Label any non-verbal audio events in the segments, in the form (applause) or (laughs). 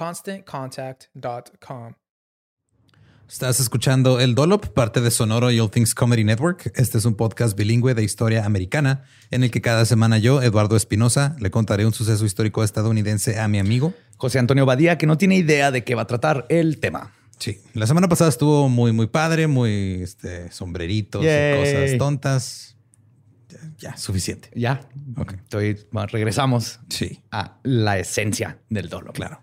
ConstantContact.com. Estás escuchando El Dolop, parte de Sonoro y All Things Comedy Network. Este es un podcast bilingüe de historia americana en el que cada semana yo, Eduardo Espinosa, le contaré un suceso histórico estadounidense a mi amigo José Antonio Badía, que no tiene idea de qué va a tratar el tema. Sí, la semana pasada estuvo muy, muy padre, muy este, sombreritos y cosas tontas. Ya, suficiente. Ya. Ok. Entonces, regresamos sí. a la esencia del dolor. Claro.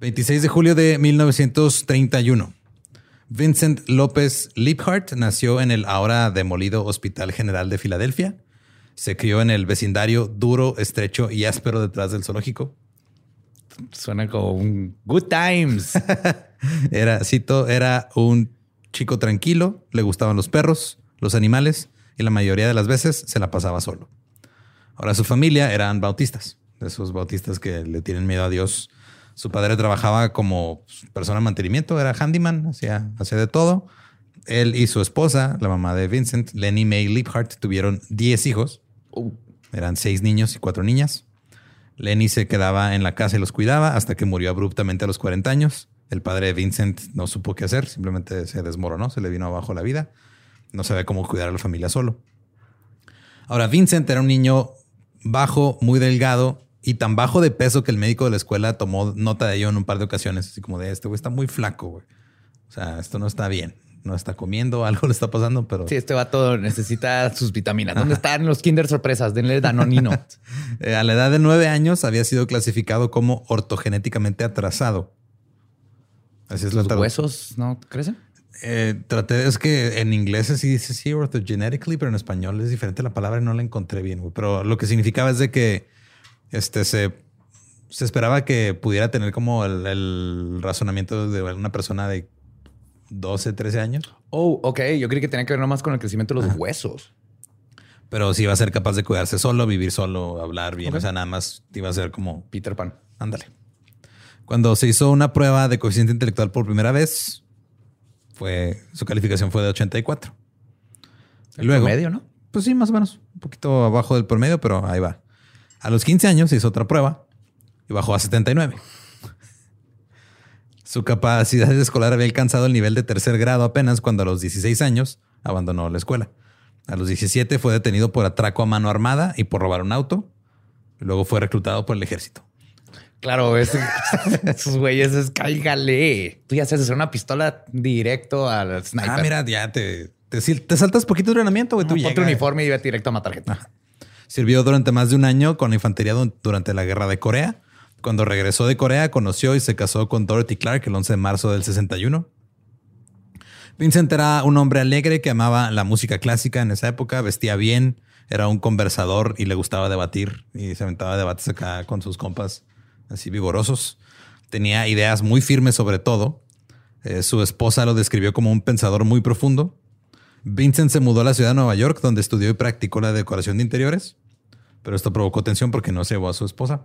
26 de julio de 1931. Vincent López Liebhardt nació en el ahora demolido Hospital General de Filadelfia. Se crió en el vecindario duro, estrecho y áspero detrás del zoológico. Suena como un good times. (laughs) era, cito, era un chico tranquilo, le gustaban los perros, los animales y la mayoría de las veces se la pasaba solo. Ahora su familia eran bautistas, de esos bautistas que le tienen miedo a Dios su padre trabajaba como persona de mantenimiento, era handyman, hacía, hacía de todo. Él y su esposa, la mamá de Vincent, Lenny May Liebhardt, tuvieron 10 hijos. Uh. Eran seis niños y cuatro niñas. Lenny se quedaba en la casa y los cuidaba hasta que murió abruptamente a los 40 años. El padre de Vincent no supo qué hacer, simplemente se desmoronó, se le vino abajo la vida. No sabía cómo cuidar a la familia solo. Ahora, Vincent era un niño bajo, muy delgado y tan bajo de peso que el médico de la escuela tomó nota de ello en un par de ocasiones, así como de este güey está muy flaco, güey. O sea, esto no está bien. No está comiendo, (laughs) algo le está pasando, pero. Sí, este vato necesita sus vitaminas. ¿Dónde están los Kinder sorpresas? Denle Danonino. (laughs) Eh, a la edad de nueve años había sido clasificado como ortogenéticamente atrasado. Así es ¿Los huesos no crecen? Eh, traté, es que en inglés sí dice sí, orthogenetically, pero en español es diferente la palabra y no la encontré bien. Güey. Pero lo que significaba es de que este se, se esperaba que pudiera tener como el, razonamiento de una persona de 12, 13 años. Oh, ok. Yo creí que tenía que ver nomás con el crecimiento de los huesos. Pero sí iba a ser capaz de cuidarse solo, vivir solo, hablar bien. O sea, nada más iba a ser como Peter Pan. Ándale. Cuando se hizo una prueba de coeficiente intelectual por primera vez, fue su calificación fue de 84. El Luego, promedio, ¿no? Pues sí, más o menos. Un poquito abajo del promedio, pero ahí va. A los 15 años hizo otra prueba y bajó a 79. Su capacidad escolar había alcanzado el nivel de tercer grado apenas cuando a los 16 años abandonó la escuela. A los 17 fue detenido por atraco a mano armada y por robar un auto. Luego fue reclutado por el ejército. Claro, es- (laughs) esos güeyes es cáigale. Tú ya haces hacer una pistola directo al sniper. Ah, mira, ya te, te, saltas poquito de entrenamiento, güey. No, ponte uniforme y ve directo a matar gente. Sirvió durante más de un año con la infantería du- durante la guerra de Corea. Cuando regresó de Corea, conoció y se casó con Dorothy Clark el 11 de marzo del 61. Vincent era un hombre alegre que amaba la música clásica en esa época, vestía bien, era un conversador y le gustaba debatir y se aventaba debates acá con sus compas así vigorosos. Tenía ideas muy firmes sobre todo. Eh, su esposa lo describió como un pensador muy profundo. Vincent se mudó a la ciudad de Nueva York, donde estudió y practicó la decoración de interiores. Pero esto provocó tensión porque no se llevó a su esposa.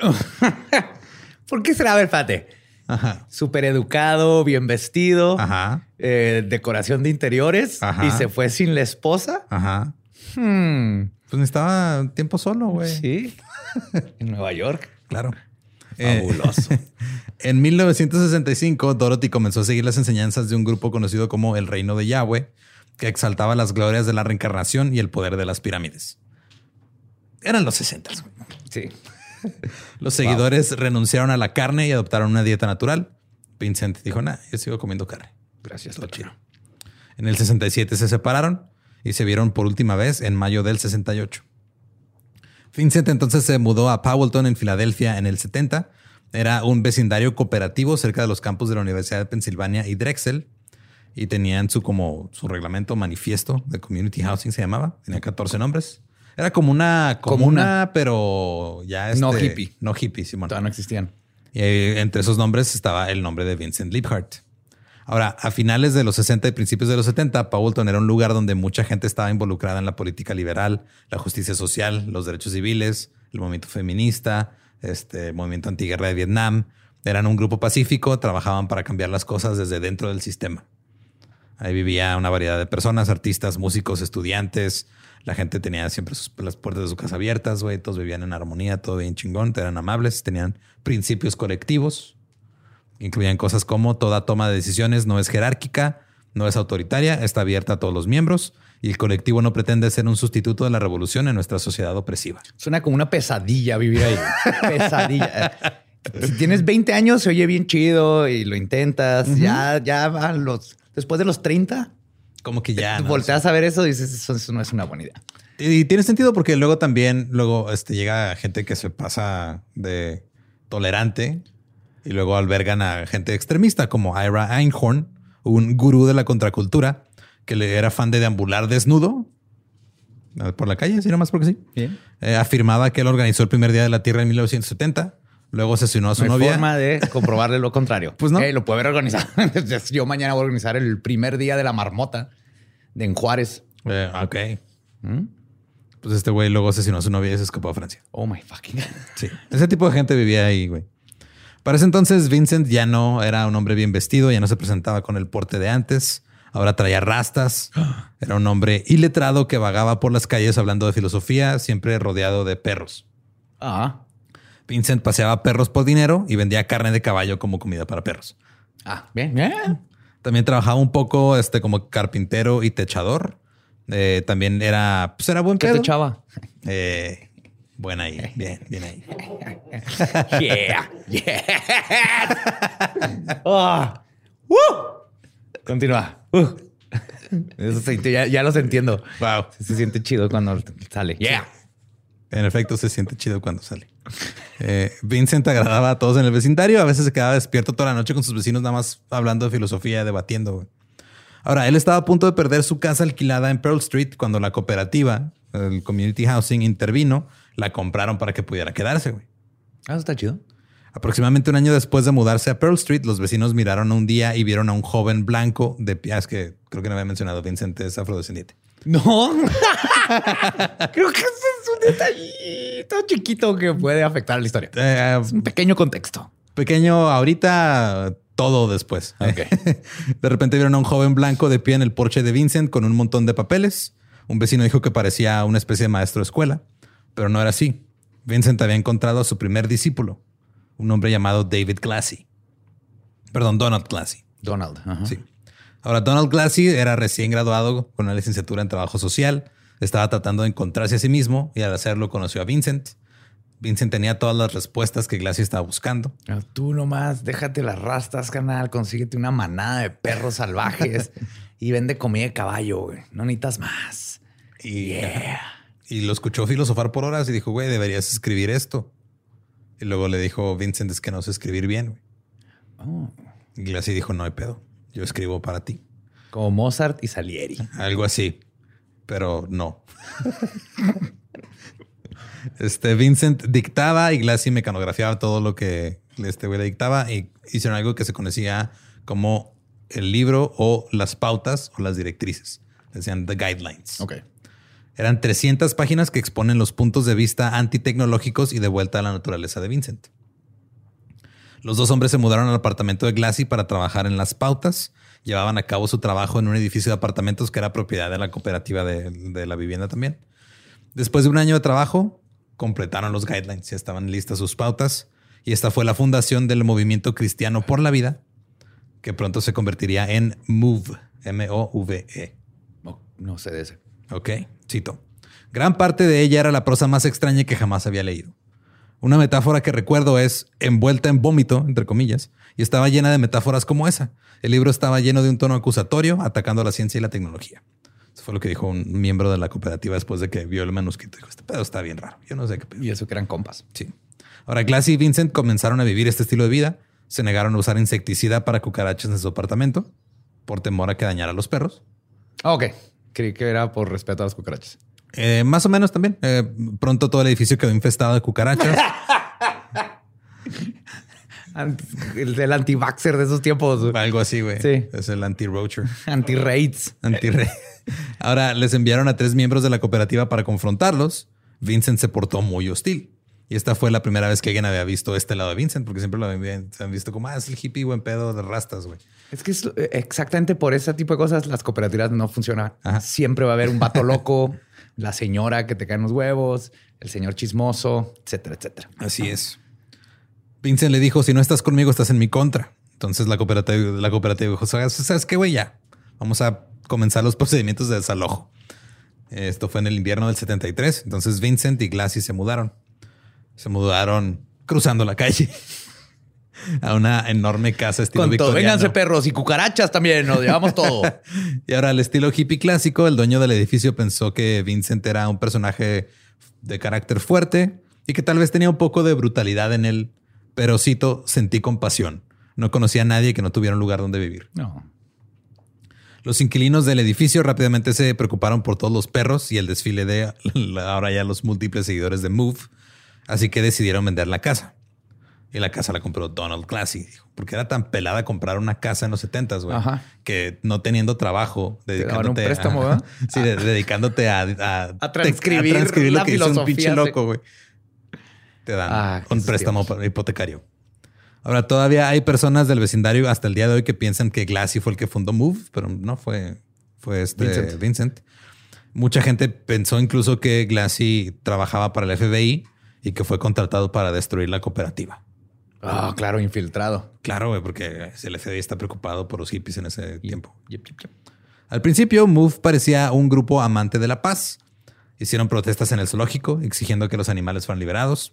(laughs) ¿Por qué será? A ver, fíjate. Ajá. Súper educado, bien vestido, Ajá. eh, decoración de interiores Ajá. y se fue sin la esposa. Ajá. Hmm, Pues necesitaba tiempo solo, güey. sí. (laughs) en Nueva York. Claro. Eh, Fabuloso. (laughs) en 1965, Dorothy comenzó a seguir las enseñanzas de un grupo conocido como el Reino de Yahweh, que exaltaba las glorias de la reencarnación y el poder de las pirámides. Eran los 60. güey. sí. (laughs) Los seguidores renunciaron a la carne y adoptaron una dieta natural. Vincent dijo, nah, yo sigo comiendo carne. Gracias, Todo chido. En el 67 se separaron y se vieron por última vez en mayo del 68. Vincent entonces se mudó a Powelton en Filadelfia en el 70. Era un vecindario cooperativo cerca de los campus de la Universidad de Pensilvania y Drexel. Y tenían su como su reglamento manifiesto de community housing se llamaba. Tenía 14 nombres. Era como una comuna, Comuna. pero ya No este- hippie. No hippie, Simón. Todavía no existían. Y eh, entre esos nombres estaba el nombre de Vincent Liebhardt. Ahora, a finales de los 60 y principios de los 70, Powelton era un lugar donde mucha gente estaba involucrada en la política liberal, la justicia social, los derechos civiles, el movimiento feminista, este el movimiento antiguerra de Vietnam. Eran un grupo pacífico, trabajaban para cambiar las cosas desde dentro del sistema. Ahí vivía una variedad de personas, artistas, músicos, estudiantes. La gente tenía siempre sus- las puertas de su casa abiertas, güey. Todos vivían en armonía, todo bien chingón, eran amables, tenían principios colectivos. Incluían cosas como toda toma de decisiones no es jerárquica, no es autoritaria, está abierta a todos los miembros y el colectivo no pretende ser un sustituto de la revolución en nuestra sociedad opresiva. Suena como una pesadilla vivir ahí. (laughs) pesadilla. Si tienes 20 años, se oye bien chido y lo intentas. Ya, ya a los, después de los 30, Como que ya. ¿no? volteas a ver eso y dices, eso, eso no es una buena idea. Y tiene sentido porque luego también, luego este, llega gente que se pasa de tolerante y luego albergan a gente extremista como Ira Einhorn, un gurú de la contracultura que le era fan de deambular desnudo eh, por la calle, así nomás porque sí. Bien. Eh, afirmaba que él organizó el primer día de la Tierra en 1970. Luego asesinó a su No novia. forma de comprobarle lo contrario. (laughs) Pues no. Eh, lo puede haber organizado. (laughs) Yo mañana voy a organizar el primer día de la marmota de en Juárez. Eh, ok. ¿Mm? Pues este güey luego asesinó a su novia y se escapó a Francia. Oh my fucking. (laughs) Sí. Ese tipo de gente vivía ahí, güey. Para ese entonces, Vincent ya no era un hombre bien vestido, ya no se presentaba con el porte de antes. Ahora traía rastas. (gasps) Era un hombre iletrado que vagaba por las calles hablando de filosofía, siempre rodeado de perros. Ah, Vincent paseaba perros por dinero y vendía carne de caballo como comida para perros. ah, bien, bien. También trabajaba un poco este, como carpintero y techador. Eh, también era, pues era buen ¿Qué pedo. te echaba? Eh, buena ahí, bien, bien ahí. (laughs) Yeah, yeah. Ah, (laughs) ¡Woo! Continúa. Uh. Eso se- ya, ya los entiendo. Wow. Se siente chido cuando sale. Yeah. En efecto, se siente chido cuando sale. Eh, Vincent agradaba a todos en el vecindario. A veces se quedaba despierto toda la noche con sus vecinos, nada más hablando de filosofía, debatiendo. Ahora, él estaba a punto de perder su casa alquilada en Pearl Street cuando la cooperativa, el Community Housing, intervino. La compraron para que pudiera quedarse. güey. Ah, está chido. Aproximadamente un año después de mudarse a Pearl Street, los vecinos miraron un día y vieron a un joven blanco de ah, Es que creo que no había mencionado, Vincent es afrodescendiente. No. (laughs) Creo que eso es un detallito chiquito que puede afectar a la historia. Eh, Es un pequeño contexto. pequeño ahorita, todo después. Ok. (laughs) De repente vieron a un joven blanco de pie en el porche de Vincent con un montón de papeles. Un vecino dijo que parecía una especie de maestro de escuela, pero no era así. Vincent había encontrado a su primer discípulo, un hombre llamado David Glassy. Perdón, Donald Glassy. Donald. Sí. Ahora, Donald Glassy era recién graduado con una licenciatura en trabajo social. Estaba tratando de encontrarse a sí mismo y al hacerlo conoció a Vincent. Vincent tenía todas las respuestas que Glassy estaba buscando. Ah, Tú nomás déjate las rastas, canal. Consíguete una manada de perros salvajes y vende comida de caballo, güey. No necesitas más. Y, y lo escuchó filosofar por horas y dijo, güey, deberías escribir esto. Y luego le dijo, Vincent, es que no sé escribir bien. güey". Oh, Y Glassy dijo, no hay pedo. Yo escribo para ti. como Mozart y Salieri. Algo así. Pero no. (laughs) este Vincent dictaba y Glassy mecanografiaba todo lo que este güey le dictaba y hicieron algo que se conocía como el libro o las pautas o las directrices. Decían the guidelines. Ok. Eran 300 páginas que exponen los puntos de vista antitecnológicos y de vuelta a la naturaleza de Vincent. Los dos hombres se mudaron al apartamento de Glassy para trabajar en las pautas. Llevaban a cabo su trabajo en un edificio de apartamentos que era propiedad de la cooperativa de, de la vivienda también. Después de un año de trabajo, completaron los guidelines, ya estaban listas sus pautas. Y esta fue la fundación del movimiento cristiano por la vida, que pronto se convertiría en MOVE, M-O-V-E. No, no sé de ese. Ok, cito. Gran parte de ella era la prosa más extraña que jamás había leído. Una metáfora que recuerdo es envuelta en vómito, entre comillas, y estaba llena de metáforas como esa. El libro estaba lleno de un tono acusatorio, atacando a la ciencia y la tecnología. Eso fue lo que dijo un miembro de la cooperativa después de que vio el manuscrito. Dijo, este pedo está bien raro. Yo no sé qué pedo. Y eso que eran compas. Sí. Ahora, Glassy y Vincent comenzaron a vivir este estilo de vida. Se negaron a usar insecticida para cucarachas en su apartamento por temor a que dañara a los perros. Ah, ok. Creí que era por respeto a las cucarachas. Eh, más o menos también. Eh, pronto todo el edificio quedó infestado de cucarachas. (laughs) El del anti-vaxxer de esos tiempos. Algo así, güey. Sí. Es el anti-roacher. (laughs) Anti-raids. anti Ahora les enviaron a tres miembros de la cooperativa para confrontarlos. Vincent se portó muy hostil. Y esta fue la primera vez que alguien había visto este lado de Vincent, porque siempre lo habían se han visto como, ah, es el hippie buen pedo de rastas, güey. Es que es, eh, exactamente por ese tipo de cosas las cooperativas no funcionan. Ajá. Siempre va a haber un vato loco, (laughs) la señora que te caen los huevos, el señor chismoso, etcétera, etcétera. Así es. Vincent le dijo, si no estás conmigo, estás en mi contra. Entonces la cooperativa, la cooperativa dijo, ¿sabes, ¿sabes qué, güey? Ya. Vamos a comenzar los procedimientos de desalojo. Esto fue en el invierno del 73. Entonces Vincent y Glassy se mudaron. Se mudaron cruzando la calle a una enorme casa estilo Con todo, victoriano. vénganse perros y cucarachas también, nos llevamos (laughs) todo. Y ahora al estilo hippie clásico, el dueño del edificio pensó que Vincent era un personaje de carácter fuerte y que tal vez tenía un poco de brutalidad en él, pero cito, sentí compasión. No conocía a nadie que no tuviera un lugar donde vivir. No. Los inquilinos del edificio rápidamente se preocuparon por todos los perros y el desfile de (laughs) ahora ya los múltiples seguidores de Move, así que decidieron vender la casa. Y la casa la compró Donald Classy, porque era tan pelada comprar una casa en los 70s, güey, Ajá. que no teniendo trabajo, daban un dedicándote préstamo, a, ¿verdad? (laughs) Sí, de- dedicándote a, a, A transcribir lo que hizo un pinche loco, güey. Te dan Ah, un préstamo hipotecario. Ahora, todavía hay personas del vecindario hasta el día de hoy que piensan que Glassy fue el que fundó Move, pero no fue, fue este Vincent. Vincent. Mucha gente pensó incluso que Glassy trabajaba para el FBI y que fue contratado para destruir la cooperativa. Ah, claro, infiltrado. Claro, güey, porque el FBI está preocupado por los hippies en ese tiempo. Yep, yep, yep. Al principio, Move parecía un grupo amante de la paz. Hicieron protestas en el zoológico exigiendo que los animales fueran liberados.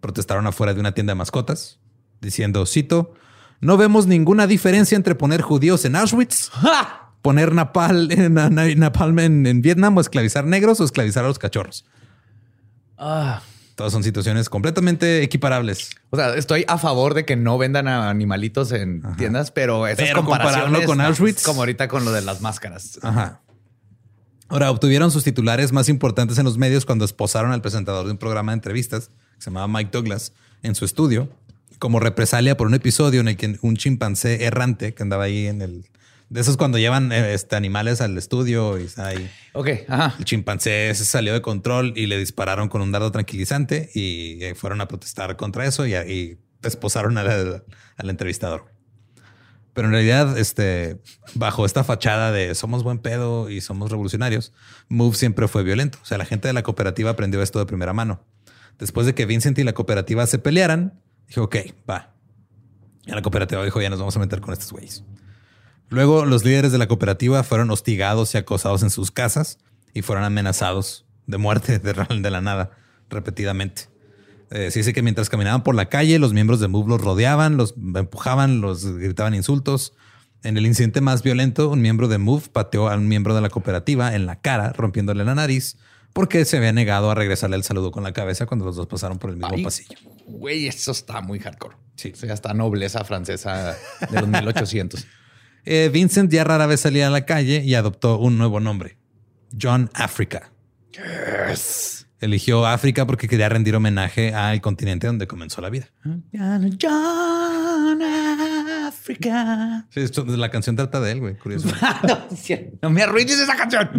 Protestaron afuera de una tienda de mascotas, diciendo, cito, no vemos ninguna diferencia entre poner judíos en Auschwitz, poner napal en, na- na- napalm en, en Vietnam o esclavizar negros o esclavizar a los cachorros. Ah. Todas son situaciones completamente equiparables. O sea, estoy a favor de que no vendan a animalitos en tiendas, pero esas Pero comparaciones compararlo con Auschwitz. es Como ahorita con lo de las máscaras. Ajá. Ahora, obtuvieron sus titulares más importantes en los medios cuando esposaron al presentador de un programa de entrevistas que se llamaba Mike Douglas en su estudio, como represalia por un episodio en el que un chimpancé errante que andaba ahí en el... De esos cuando llevan eh, este, animales al estudio y está ahí. Ok, ajá. El chimpancé se salió de control y le dispararon con un dardo tranquilizante y eh, fueron a protestar contra eso y, y esposaron al, al entrevistador. Pero en realidad, este, bajo esta fachada de somos buen pedo y somos revolucionarios, Move siempre fue violento. O sea, la gente de la cooperativa aprendió esto de primera mano. Después de que Vincent y la cooperativa se pelearan, Dijo, ok, va. Y la cooperativa dijo, ya nos vamos a meter con estos güeyes. Luego, los líderes de la cooperativa fueron hostigados y acosados en sus casas y fueron amenazados de muerte de, la nada repetidamente. Eh, se dice que mientras caminaban por la calle, los miembros de MOVE los rodeaban, los empujaban, los gritaban insultos. En el incidente más violento, un miembro de MOVE pateó a un miembro de la cooperativa en la cara, rompiéndole la nariz, porque se había negado a regresarle el saludo con la cabeza cuando los dos pasaron por el mismo pasillo. Güey, eso está muy hardcore. Sí. O sea, hasta nobleza francesa de los 1800. (laughs) Eh, Vincent ya rara vez salía a la calle y adoptó un nuevo nombre, John Africa. Yes. Eligió África porque quería rendir homenaje al continente donde comenzó la vida. John Africa. Sí, la canción trata de él, güey. Curioso. (laughs) no, me arruines esa canción.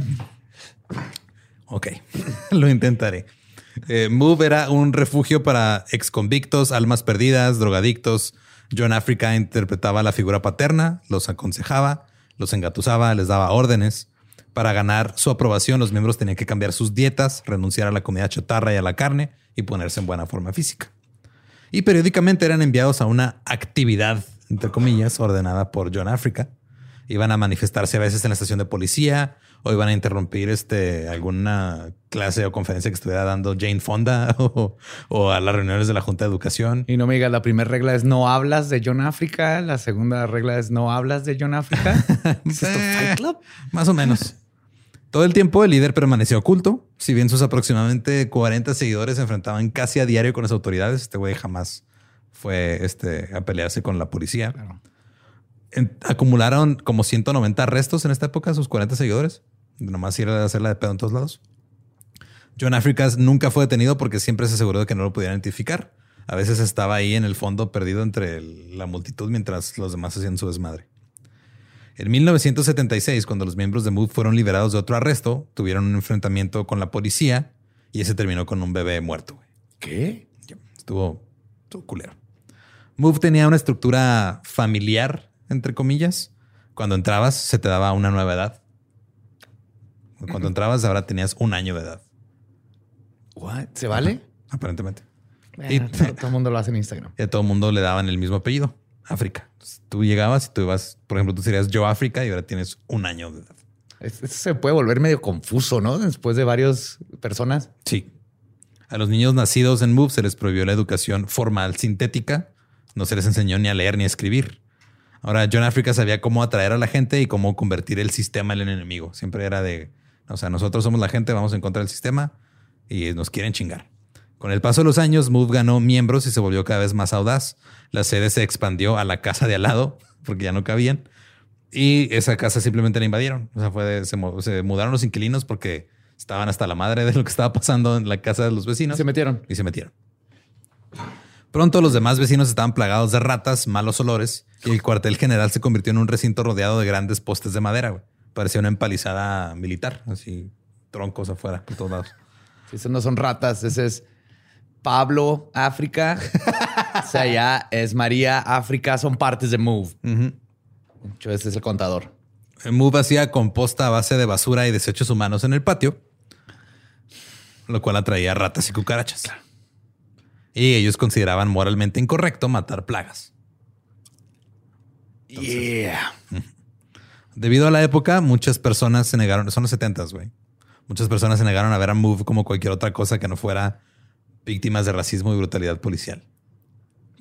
Ok, (laughs) lo intentaré. Eh, Move era un refugio para exconvictos, almas perdidas, drogadictos. John Africa interpretaba la figura paterna, los aconsejaba, los engatusaba, les daba órdenes. Para ganar su aprobación, los miembros tenían que cambiar sus dietas, renunciar a la comida chatarra y a la carne y ponerse en buena forma física. Y periódicamente eran enviados a una actividad, entre comillas, ordenada por John Africa. Iban a manifestarse a veces en la estación de policía o iban a interrumpir este, alguna clase o conferencia que estuviera dando Jane Fonda (laughs) o, a las reuniones de la Junta de Educación. Y no me digas, la primera regla es no hablas de John Africa, la segunda regla es no hablas de John Africa. ¿Es esto Fight Club? Más o menos. Todo el tiempo el líder permaneció oculto. Si bien sus aproximadamente 40 seguidores se enfrentaban casi a diario con las autoridades, este güey jamás fue este, a pelearse con la policía. acumularon como 190 arrestos en esta época, sus 40 seguidores. Nomás ir a hacerla de pedo en todos lados. John Africas nunca fue detenido porque siempre se aseguró de que no lo pudieran identificar. A veces estaba ahí en el fondo perdido entre la multitud mientras los demás hacían su desmadre. En 1976, cuando los miembros de Mood fueron liberados de otro arresto, tuvieron un enfrentamiento con la policía y ese terminó con un bebé muerto. ¿Qué? Estuvo, estuvo culero. Move tenía una estructura familiar, entre comillas. Cuando entrabas, se te daba una nueva edad. Cuando entrabas, ahora tenías un año de edad. ¿Se vale? aparentemente. y (laughs) todo, el mundo lo hace en Instagram. Y a todo el mundo le daban el mismo apellido. África. tú llegabas y tú ibas, por ejemplo, tú serías yo África y ahora tienes un año de edad. Eso se puede volver medio confuso, ¿no? Después de varias personas. Sí. A los niños nacidos en MOVE se les prohibió la educación formal sintética. No se les enseñó ni a leer ni a escribir. Ahora, John África sabía cómo atraer a la gente y cómo convertir el sistema en el enemigo. Siempre era de, o sea, nosotros somos la gente, vamos a encontrar el sistema y nos quieren chingar. Con el paso de los años, Move ganó miembros y se volvió cada vez más audaz. La sede se expandió a la casa de al lado (laughs) porque ya no cabían. Y esa casa simplemente la invadieron. O sea, fue se, mudaron los inquilinos porque estaban hasta la madre de lo que estaba pasando en la casa de los vecinos. Se metieron. Y se metieron. Pronto los demás vecinos estaban plagados de ratas, malos olores y el cuartel general se convirtió en un recinto rodeado de grandes postes de madera. Parecía una empalizada militar, así troncos afuera por todos lados. Esos no son ratas, ese es Pablo, África. o sea, ya es María, África, son partes de Move. ese es el contador. Move hacía composta a base de basura y desechos humanos en el patio, lo cual atraía ratas y cucarachas. Y ellos consideraban moralmente incorrecto matar plagas. yeah. Debido a la época, muchas personas se negaron, son los 70 güey. Muchas personas se negaron a ver a Move como cualquier otra cosa que no fuera víctimas de racismo y brutalidad policial.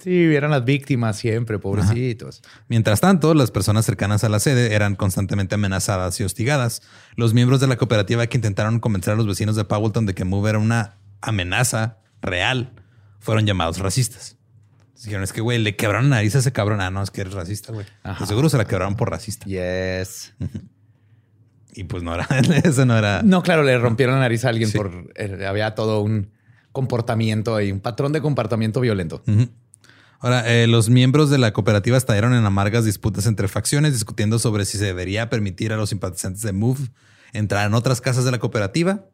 Sí, eran las víctimas siempre, pobrecitos. Mientras tanto, las personas cercanas a la sede eran constantemente amenazadas y hostigadas. Los miembros de la cooperativa que intentaron convencer a los vecinos de Powelton de que Move era una amenaza real fueron llamados racistas. Dijeron, es que, güey, le quebraron nariz a ese cabrón. Ah, no, es que eres racista, güey. Seguro se la quebraron por racista. Yes. (laughs) y pues no era, (laughs) eso no era. No, claro, le rompieron la nariz a alguien por. Eh, había todo un comportamiento y un patrón de comportamiento violento. Ahora, eh, los miembros de la cooperativa estallaron en amargas disputas entre facciones, discutiendo sobre si se debería permitir a los simpatizantes de MOVE entrar en otras casas de la cooperativa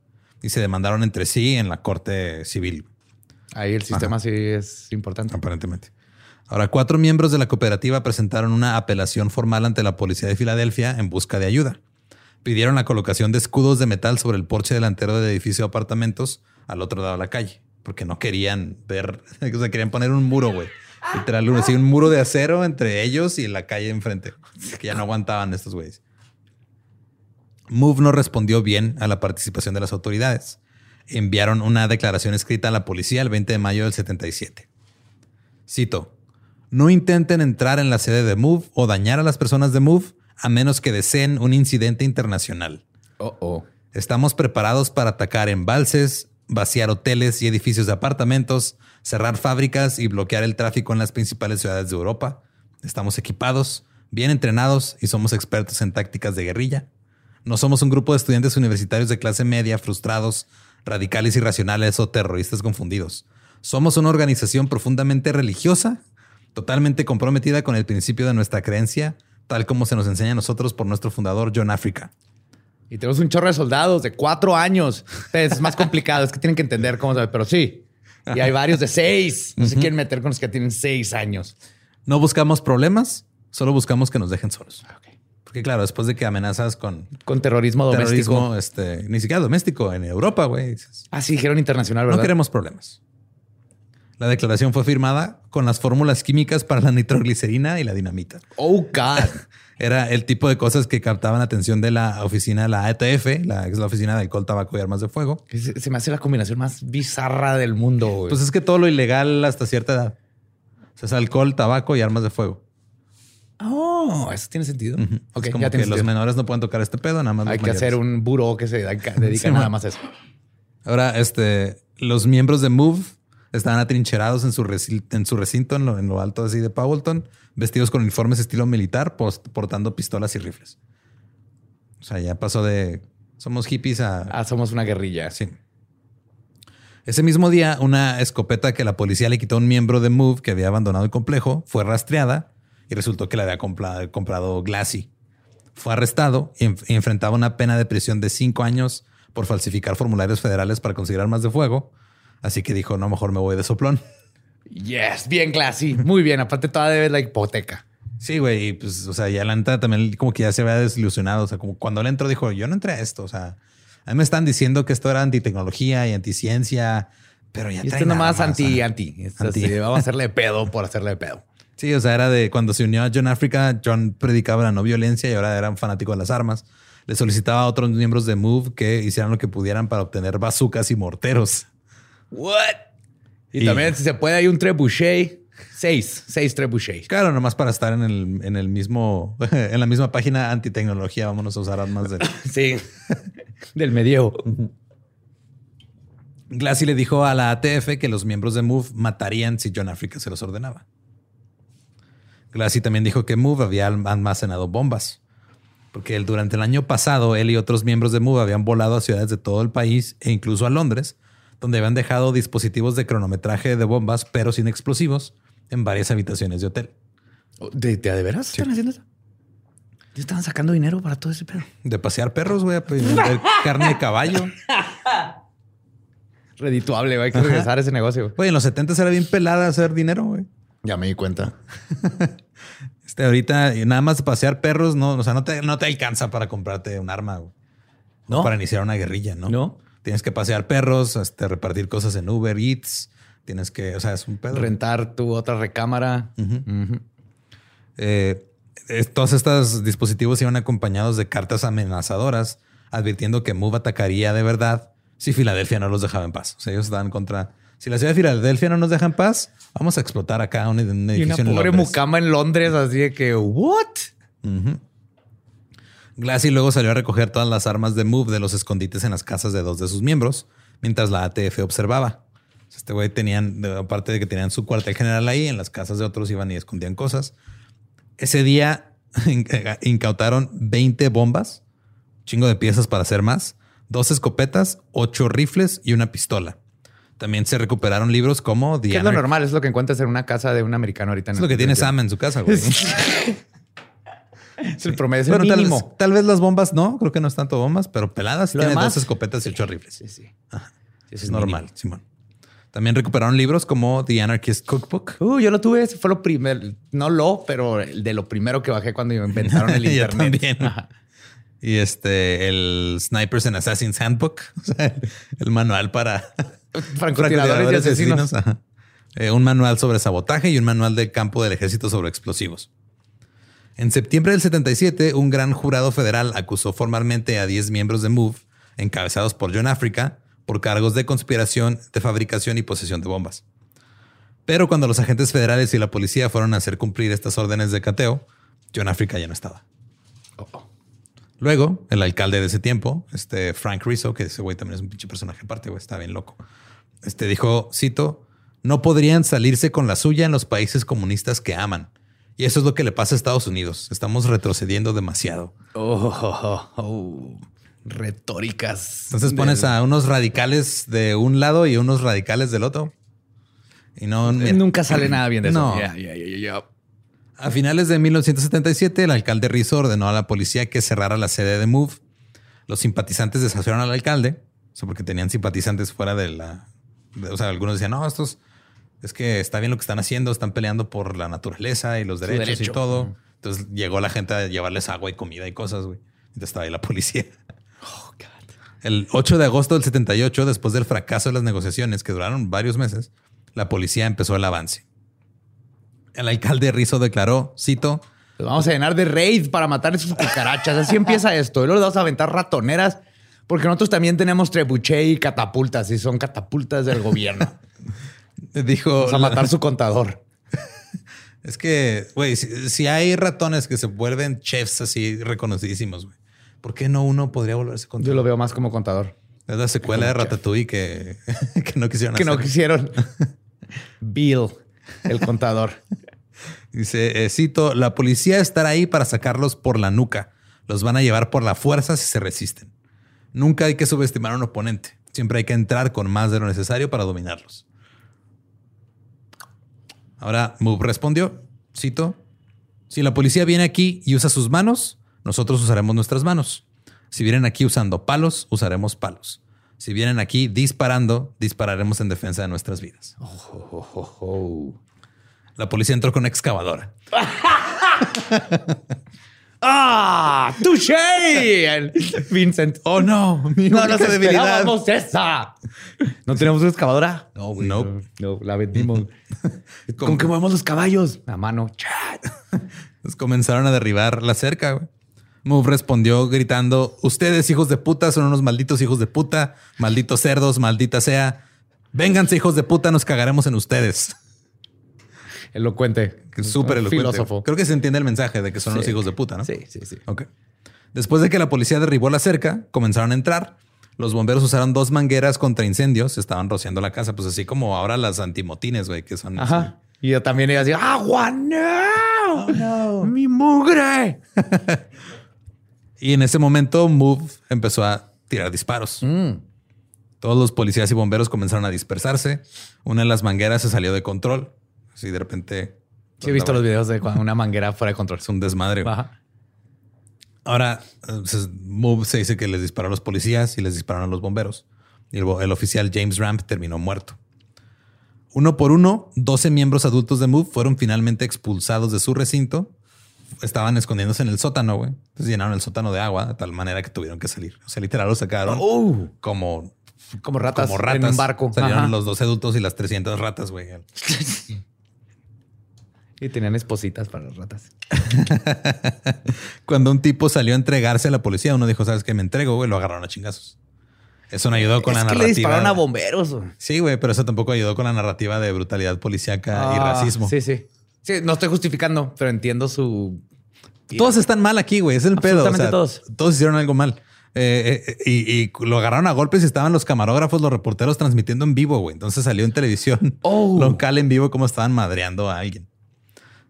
y se demandaron entre sí en la corte civil. Ahí el sistema sí es importante. Aparentemente. Ahora, cuatro miembros de la cooperativa presentaron una apelación formal ante la policía de Filadelfia en busca de ayuda. Pidieron la colocación de escudos de metal sobre el porche delantero del edificio de apartamentos al otro lado de la calle, porque no querían ver, (laughs) o sea, querían poner un muro, güey. Literal, así un muro de acero entre ellos y la calle enfrente. Que ya no aguantaban estos güeyes. Move no respondió bien a la participación de las autoridades. Enviaron una declaración escrita a la policía el 20 de mayo del 77. Cito, no intenten entrar en la sede de Move o dañar a las personas de Move a menos que deseen un incidente internacional. Oh, oh. Estamos preparados para atacar embalses, vaciar hoteles y edificios de apartamentos, cerrar fábricas y bloquear el tráfico en las principales ciudades de Europa. Estamos equipados, bien entrenados y somos expertos en tácticas de guerrilla. No somos un grupo de estudiantes universitarios de clase media frustrados, radicales irracionales o terroristas confundidos. Somos una organización profundamente religiosa, totalmente comprometida con el principio de nuestra creencia, tal como se nos enseña a nosotros por nuestro fundador John Africa. Y tenemos un chorro de soldados de cuatro años. Es más complicado, es que tienen que entender cómo saber, pero sí. Y hay varios de seis. No se quieren meter con los que tienen seis años. No buscamos problemas, solo buscamos que nos dejen solos. Porque claro, después de que amenazas con... Con terrorismo doméstico. Terrorismo, este, ni siquiera doméstico, en Europa, güey. Ah, sí, dijeron internacional, ¿verdad? No queremos problemas. La declaración fue firmada con las fórmulas químicas para la nitroglicerina y la dinamita. Oh, God. (laughs) Era el tipo de cosas que captaban la atención de la oficina, la ATF, la, es la oficina de alcohol, tabaco y armas de fuego. Se, me hace la combinación más bizarra del mundo. Güey. Pues es que todo lo ilegal hasta cierta edad. O sea, es alcohol, tabaco y armas de fuego. Oh, eso tiene sentido. Ok, como que los menores no pueden tocar este pedo, nada más. Hay que hacer un buró que se dedica nada más a eso. Ahora, este, los miembros de Move estaban atrincherados en su, en su recinto, en lo, en lo, alto así de Powelton, vestidos con uniformes estilo militar, portando pistolas y rifles. O sea, ya pasó de somos hippies a. Ah, somos una guerrilla. Sí. Ese mismo día, una escopeta que la policía le quitó a un miembro de Move que había abandonado el complejo fue rastreada y resultó que le había comprado, comprado Glassy. Fue arrestado y, y enfrentaba una pena de prisión de cinco años por falsificar formularios federales para conseguir armas de fuego Así que dijo, no, mejor me voy de soplón. Yes, bien classy. Muy bien. Aparte, toda debe la hipoteca. Sí, güey. Pues, o sea, ya la neta también como que ya se había desilusionado. O sea, como cuando él entró dijo, yo no entré a esto. O sea, a mí me están diciendo que esto era antitecnología y anticiencia, pero ya y este nomás anti, anti. anti. vamos a hacerle pedo por hacerle pedo. Sí, o sea, era de cuando se unió a John Africa, John predicaba la no violencia y ahora era un fanático de las armas. Le solicitaba a otros miembros de Move que hicieran lo que pudieran para obtener bazucas y morteros. What? Y, también, si se puede, hay un trebuchet. Seis, seis trebuchets. Claro, nomás para estar en el, en el mismo, (laughs) en la misma página antitecnología, vámonos a usar armas (laughs) sí, del medievo. Glassy le dijo a la ATF que los miembros de Move matarían si John Africa se los ordenaba. Glassy también dijo que Move había almacenado bombas, porque durante el año pasado él y otros miembros de Move habían volado a ciudades de todo el país e incluso a Londres donde habían dejado dispositivos de cronometraje de bombas, pero sin explosivos, en varias habitaciones de hotel. ¿De, de, veras están haciendo eso? ¿Y estaban sacando dinero para todo ese pedo? De pasear perros, güey, (laughs) carne de caballo. Redituable, güey. Hay que regresar a ese negocio. Güey, en los 70 era bien pelada hacer dinero, güey. Ya me di cuenta. (laughs) este, ahorita, nada más pasear perros, no, o sea, no te, no te alcanza para comprarte un arma, güey. No. Para iniciar una guerrilla, ¿no? No. Tienes que pasear perros, este, repartir cosas en Uber Eats. Tienes que, o sea, es un pedo. Rentar tu otra recámara. Eh, todos estos dispositivos iban acompañados de cartas amenazadoras advirtiendo que Move atacaría de verdad si Filadelfia no los dejaba en paz. O sea, ellos estaban contra. Si la ciudad de Filadelfia no nos deja en paz, vamos a explotar acá un, edificio. Y una pobre mucama en Londres, así de que, ¿what? Glassy luego salió a recoger todas las armas de Move de los escondites en las casas de dos de sus miembros, mientras la ATF observaba. Este güey tenían, aparte de que tenían su cuartel general ahí, en las casas de otros iban y escondían cosas. Ese día (laughs) incautaron 20 bombas, chingo de piezas para hacer más, dos escopetas, ocho rifles y una pistola. También se recuperaron libros como The es lo normal, es lo que encuentras en una casa de un americano ahorita. es lo que tiene Sam en su casa, güey. Es (laughs) el promedio, es el mínimo. Tal vez, las bombas no, creo que no es tanto bombas, pero peladas tiene dos escopetas y ocho rifles. Sí, sí. es, normal, Simón. También recuperaron libros como The Anarchist Cookbook. Uh, yo lo tuve, ese fue lo primero, no lo, pero de lo primero que bajé cuando inventaron el (laughs) internet. Y este, el Snipers and Assassins Handbook, (laughs) o sea, el manual para francotiradores, y asesinos. eh, un manual sobre sabotaje y un manual de campo del ejército sobre explosivos. En septiembre del 77, un gran jurado federal acusó formalmente a 10 miembros de MOVE, encabezados por John Africa, por cargos de conspiración, de fabricación y posesión de bombas. Pero cuando los agentes federales y la policía fueron a hacer cumplir estas órdenes de cateo, John Africa ya no estaba. Luego, el alcalde de ese tiempo, este Frank Rizzo, que ese güey también es un pinche personaje aparte, güey, está bien loco. Este dijo, cito, no podrían salirse con la suya en los países comunistas que aman. Y eso es lo que le pasa a Estados Unidos. Estamos retrocediendo demasiado. Oh, retóricas. Entonces pones a unos radicales de un lado y unos radicales del otro. Y no. Nunca sale nada bien de eso. No. A finales de 1977, el alcalde Rizzo ordenó a la policía que cerrara la sede de MOVE. Los simpatizantes desafiaron al alcalde, porque tenían simpatizantes fuera de la. o sea, algunos decían, no, estos es que está bien lo que están haciendo, están peleando por la naturaleza y los derechos y todo. Entonces llegó la gente a llevarles agua y comida y cosas, güey. Entonces estaba ahí la (laughs) policía. Oh, God. El 8 de agosto del 78, después del fracaso de las negociaciones que duraron varios meses, la policía empezó el avance. El alcalde Rizzo declaró, cito, vamos a llenar de raids para matar sus cucarachas. Así empieza esto. Y luego le vamos a aventar ratoneras porque nosotros también tenemos trebuché y catapultas y son catapultas del gobierno. (laughs) Dijo... Vamos a matar su contador. (laughs) es que, güey, si, hay ratones que se vuelven chefs así reconocidísimos, güey, ¿por qué no uno podría volverse contador? Yo lo veo más como contador. Es la secuela de Ratatouille que, (laughs) que no quisieron Que no quisieron. Bill, el contador. Dice, eh, cito, la policía estará ahí para sacarlos por la nuca. Los van a llevar por la fuerza si se resisten. Nunca hay que subestimar a un oponente. Siempre hay que entrar con más de lo necesario para dominarlos. Ahora Move respondió, cito, si la policía viene aquí y usa sus manos, nosotros usaremos nuestras manos. Si vienen aquí usando palos, usaremos palos. Si vienen aquí disparando, dispararemos en defensa de nuestras vidas. La policía entró con una excavadora. (laughs) ¡Ah! ¡Touché! Vincent. Oh no, mi no, no debilidad. esa. ¿No tenemos una excavadora? No, güey. No, no, la vendimos. (laughs) ¿Con qué movemos los caballos? A mano. Nos comenzaron a derribar la cerca, güey. Move respondió gritando: Ustedes, hijos de puta, son unos malditos hijos de puta, malditos cerdos, maldita sea. Vénganse, hijos de puta, nos cagaremos en ustedes elocuente. Súper elocuente. Filósofo. Creo que se entiende el mensaje de que son los hijos de puta, ¿no? Sí, sí, sí. Ok. Después de que la policía derribó la cerca, comenzaron a entrar. Los bomberos usaron dos mangueras contra incendios, estaban rociando la casa, pues así como ahora las antimotines, güey, que son. Ajá. Y yo también iba así, ¡agua! ¡No! Oh, no. ¡Mi mugre! (laughs) y en ese momento, Move empezó a tirar disparos. Mm. Todos los policías y bomberos comenzaron a dispersarse. Una de las mangueras se salió de control. Si de repente. Sí, he visto los videos de una manguera fuera de control. (laughs) Es un desmadre. Ahora, Move se dice que les disparó a los policías y les dispararon a los bomberos. Y el, oficial James Ramp terminó muerto. Uno por uno, 12 miembros adultos de Move fueron finalmente expulsados de su recinto. Estaban escondiéndose en el sótano, güey. Entonces llenaron el sótano de agua de tal manera que tuvieron que salir. O sea, literal lo sacaron oh. como, como ratas, como ratas en un barco. Salieron los dos adultos y las 300 ratas, güey. (laughs) Y tenían espositas para las ratas. (laughs) Cuando un tipo salió a entregarse a la policía, uno dijo, ¿sabes qué? Me entrego, güey. Lo agarraron a chingazos. Eso no ayudó con la narrativa. Le dispararon a bomberos. Sí, güey, pero eso tampoco ayudó con la narrativa de brutalidad policíaca y ah, racismo. Sí, sí. Sí, no estoy justificando, pero entiendo su. Todos están mal aquí, güey. Es el pedo. todos. Todos hicieron algo mal. Eh, eh, y, lo agarraron a golpes y estaban los camarógrafos, los reporteros transmitiendo en vivo, güey. Entonces salió en televisión oh. local en vivo cómo estaban madreando a alguien.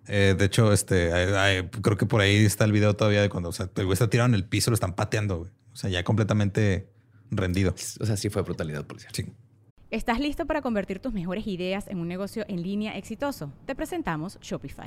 Eh, de hecho, este, creo que por ahí está el video todavía de cuando el güey está tirado en el piso, lo están pateando, güey. O sea, ya completamente rendido. O sea, sí fue brutalidad policial. Sí. ¿Estás listo para convertir tus mejores ideas en un negocio en línea exitoso? Te presentamos Shopify.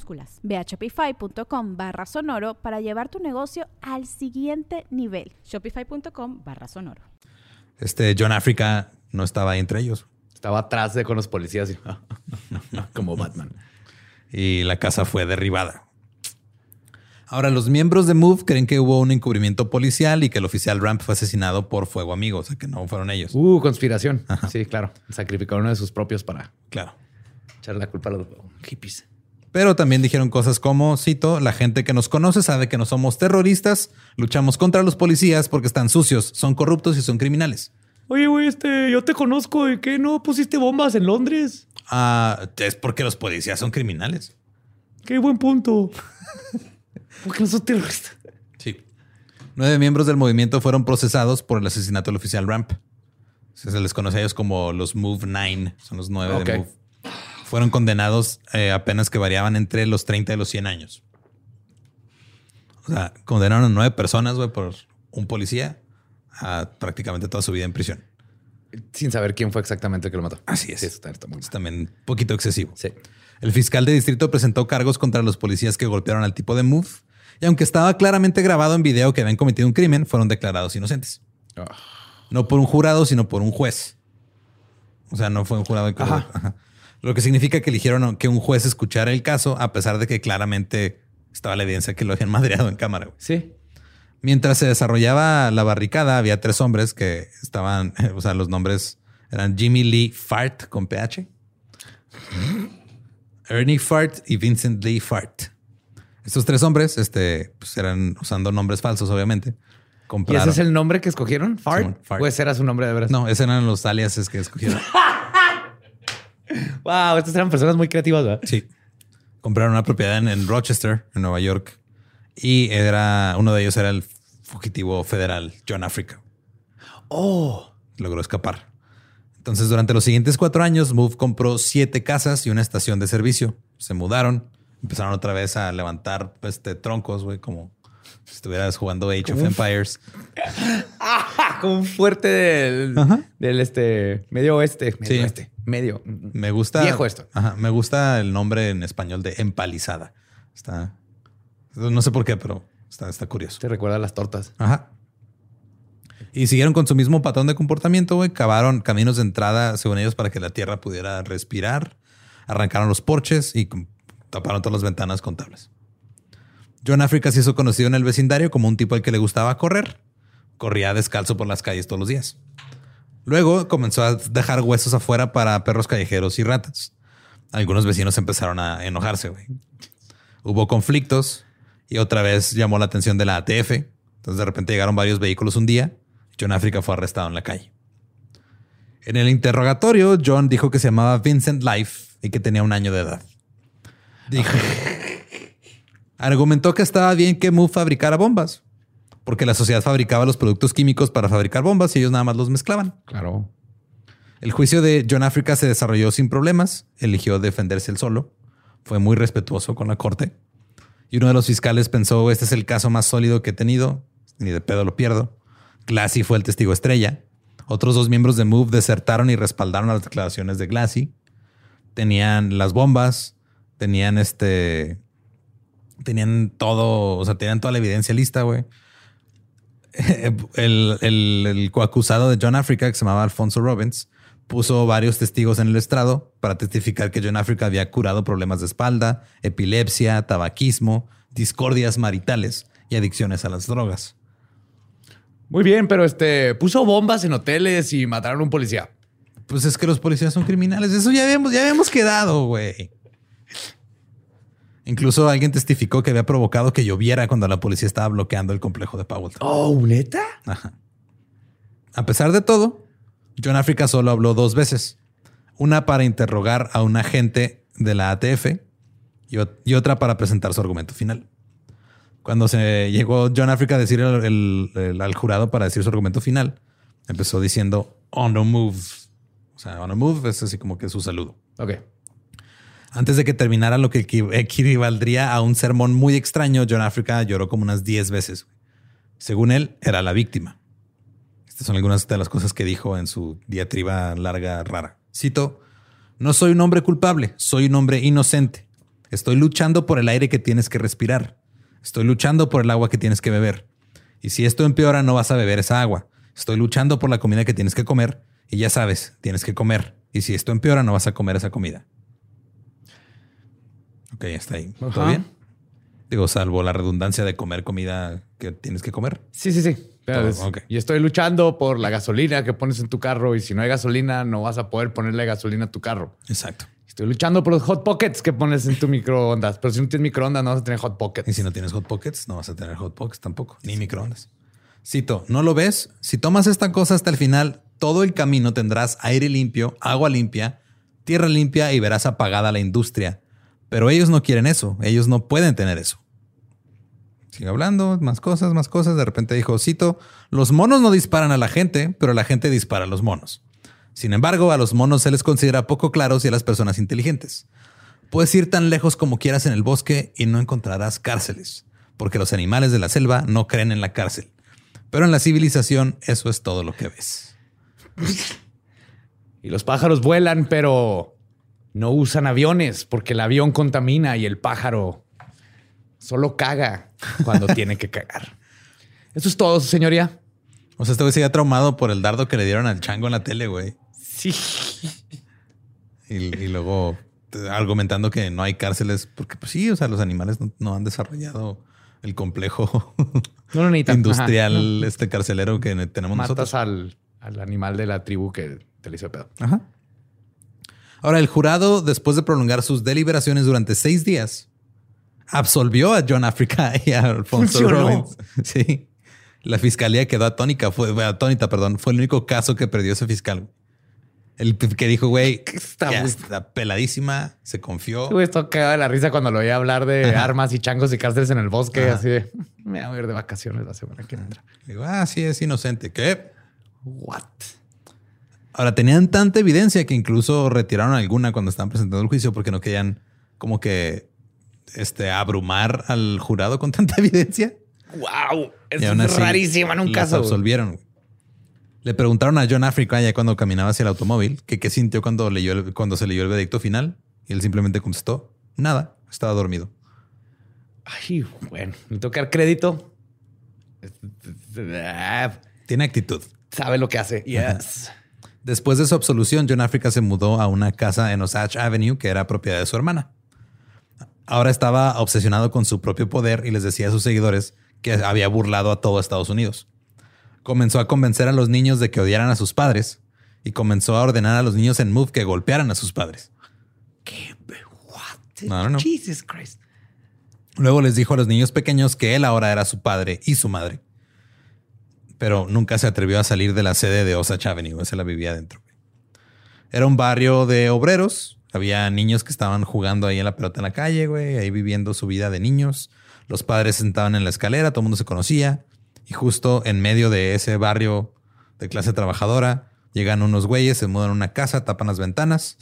Ve a shopify.com barra sonoro para llevar tu negocio al siguiente nivel. Shopify.com barra sonoro. Este John Africa no estaba ahí entre ellos. Estaba atrás de con los policías y, (laughs) como Batman. Y la casa fue derribada. Ahora, los miembros de Move creen que hubo un encubrimiento policial y que el oficial Ramp fue asesinado por fuego amigo, o sea que no fueron ellos. Uh, conspiración. Sí, claro. Sacrificaron uno de sus propios para claro. echar la culpa a los hippies. Pero también dijeron cosas como, cito, la gente que nos conoce sabe que no somos terroristas, luchamos contra los policías porque están sucios, son corruptos y son criminales. Oye, güey, este, yo te conozco, ¿y qué no pusiste bombas en Londres? Ah, es porque los policías son criminales. Qué buen punto. (laughs) porque no son terroristas. Sí. Nueve miembros del movimiento fueron procesados por el asesinato del oficial Ramp. Se les conoce a ellos como los Move Nine, son los nueve de Move fueron condenados eh, apenas que variaban entre los 30 y los 100 años. O sea, condenaron a nueve personas, güey, por un policía a prácticamente toda su vida en prisión. Sin saber quién fue exactamente el que lo mató. Así es. está, es también un poquito excesivo. Sí. El fiscal de distrito presentó cargos contra los policías que golpearon al tipo de Move. Y aunque estaba claramente grabado en video que habían cometido un crimen, fueron declarados inocentes. Ah. No por un jurado, sino por un juez. O sea, no fue un jurado. De Ajá. (laughs) Lo que significa que eligieron que un juez escuchara el caso, a pesar de que claramente estaba la evidencia que lo habían (laughs) madreado en cámara. Sí. Mientras se desarrollaba la barricada, había tres hombres que estaban, (laughs) o sea, los nombres eran Jimmy Lee Fart con PH, Ernie Fart y Vincent Lee Fart. Estos tres hombres, este, pues eran usando nombres falsos, obviamente. ¿Y ese es el nombre que escogieron? Fart. Pues era su nombre de verdad. No, esos eran los aliases que escogieron. (laughs) wow, estas eran personas muy creativas, ¿verdad? Sí. Compraron una propiedad en, Rochester, en Nueva York. Y era uno de ellos era el fugitivo federal John Africa. Oh, logró escapar. Entonces, durante los siguientes cuatro años, Move compró siete casas y una estación de servicio. Se mudaron, empezaron otra vez a levantar este, troncos, güey, como si estuvieras jugando Age of Empires. (laughs) como un fuerte del, del este medio oeste. Medio sí. oeste. Medio. Me gusta. Viejo esto. Ajá, me gusta el nombre en español de empalizada. Está. No sé por qué, pero está, está curioso. Te recuerda a las tortas. Ajá. Y siguieron con su mismo patrón de comportamiento, güey. Cavaron caminos de entrada, según ellos, para que la tierra pudiera respirar. Arrancaron los porches y taparon todas las ventanas con tablas. John Africa se hizo conocido en el vecindario como un tipo al que le gustaba correr. Corría descalzo por las calles todos los días. Luego comenzó a dejar huesos afuera para perros callejeros y ratas. Algunos vecinos empezaron a enojarse. Hubo conflictos y otra vez llamó la atención de la ATF. Entonces de repente llegaron varios vehículos un día. John Africa fue arrestado en la calle. En el interrogatorio, John dijo que se llamaba Vincent Life y que tenía un año de edad. Dijo, argumentó que estaba bien que Move fabricara bombas, porque la sociedad fabricaba los productos químicos para fabricar bombas y ellos nada más los mezclaban. Claro. El juicio de John Africa se desarrolló sin problemas, eligió defenderse él solo, fue muy respetuoso con la corte y uno de los fiscales pensó, este es el caso más sólido que he tenido, ni de pedo lo pierdo. Glassy fue el testigo estrella. Otros dos miembros de Move desertaron y respaldaron las declaraciones de Glassy. Tenían las bombas, tenían este tenían todo, o sea, tenían toda la evidencia lista, güey. (laughs) El, el, coacusado de John Africa, que se llamaba Alfonso Robbins, puso varios testigos en el estrado para testificar que John Africa había curado problemas de espalda, epilepsia, tabaquismo, discordias maritales y adicciones a las drogas. Muy bien, pero este puso bombas en hoteles y mataron a un policía. Pues es que los policías son criminales. Eso ya habíamos, ya habíamos quedado, güey. Incluso alguien testificó que había provocado que lloviera cuando la policía estaba bloqueando el complejo de Powell. Oh, neta. Ajá. A pesar de todo, John Africa solo habló dos veces. Una para interrogar a un agente de la ATF y, otra para presentar su argumento final. Cuando se llegó John Africa a decir al jurado para decir su argumento final, empezó diciendo on the move. O sea, on the move es así como que su saludo. Ok. Antes de que terminara lo que equivaldría a un sermón muy extraño, John Africa lloró como unas 10 veces. Según él, era la víctima. Estas son algunas de las cosas que dijo en su diatriba larga, rara. Cito, no soy un hombre culpable, soy un hombre inocente. Estoy luchando por el aire que tienes que respirar. Estoy luchando por el agua que tienes que beber. Y si esto empeora, no vas a beber esa agua. Estoy luchando por la comida que tienes que comer. Y ya sabes, tienes que comer. Y si esto empeora, no vas a comer esa comida. Ok, está ahí. ¿Todo bien? Digo, salvo la redundancia de comer comida que tienes que comer. Sí, sí, sí. Y estoy luchando por la gasolina que pones en tu carro y si no hay gasolina no vas a poder ponerle gasolina a tu carro. Exacto. Estoy luchando por los hot pockets que pones en tu microondas, pero si no tienes microondas no vas a tener hot pockets. Y si no tienes hot pockets no vas a tener hot pockets tampoco, ni microondas. Cito, ¿no lo ves? Si tomas esta cosa hasta el final, todo el camino tendrás aire limpio, agua limpia, tierra limpia y verás apagada la industria. Pero ellos no quieren eso, ellos no pueden tener eso. Sigue hablando, más cosas, más cosas. De repente dijo, cito, los monos no disparan a la gente, pero la gente dispara a los monos. Sin embargo, a los monos se les considera poco claros y a las personas inteligentes. Puedes ir tan lejos como quieras en el bosque y no encontrarás cárceles, porque los animales de la selva no creen en la cárcel. Pero en la civilización eso es todo lo que ves. (laughs) Y los pájaros vuelan, pero no usan aviones porque el avión contamina y el pájaro Solo caga cuando (laughs) tiene que cagar. Eso es todo, señoría. O sea, este güey se había traumado por el dardo que le dieron al chango en la tele, güey. Sí. Y, luego argumentando que no hay cárceles, porque pues sí, o sea, los animales no, han desarrollado el complejo (laughs) industrial, este carcelero que tenemos Matas nosotros. Al, al animal de la tribu que te le hizo pedo. Ajá. Ahora, el jurado, después de prolongar sus deliberaciones durante seis días, absolvió a John Africa (laughs) y a Alfonso Robbins. Sí. La fiscalía quedó atónica, fue atónita, perdón. Fue el único caso que perdió ese fiscal. El que dijo, güey, (laughs) está, está, peladísima, se confió. Güey, esto queda de la risa cuando lo oí hablar de armas y changos y cárceles en el bosque. Así de, me voy a ir de vacaciones la semana que entra. Digo, ah, sí, es inocente. ¿Qué? What? Ahora, tenían tanta evidencia que incluso retiraron alguna cuando estaban presentando el juicio porque no querían como que este, abrumar al jurado con (laughs) tanta evidencia. Wow, es rarísimo en un caso. absolvieron. Le preguntaron a John Africa ya cuando caminaba hacia el automóvil que qué sintió cuando leyó cuando se leyó el veredicto final y él simplemente contestó nada, estaba dormido. Ay, bueno, me toca crédito. Tiene actitud. Sabe lo que hace. Yes. Después de su absolución, John Africa se mudó a una casa en Osage Avenue que era propiedad de su hermana ahora estaba obsesionado con su propio poder y les decía a sus seguidores que había burlado a todo Estados Unidos. Comenzó a convencer a los niños de que odiaran a sus padres y comenzó a ordenar a los niños en Move que golpearan a sus padres. ¿Qué? What? No, no, Jesus Christ. Luego les dijo a los niños pequeños que él ahora era su padre y su madre. Pero nunca se atrevió a salir de la sede de Osage Avenue. Esa la vivía dentro. Era un barrio de obreros había niños que estaban jugando ahí en la pelota en la calle, güey, ahí viviendo su vida de niños. Los padres sentaban en la escalera, todo el mundo se conocía. Y justo en medio de ese barrio de clase trabajadora, llegan unos güeyes, se mudan a una casa, tapan las ventanas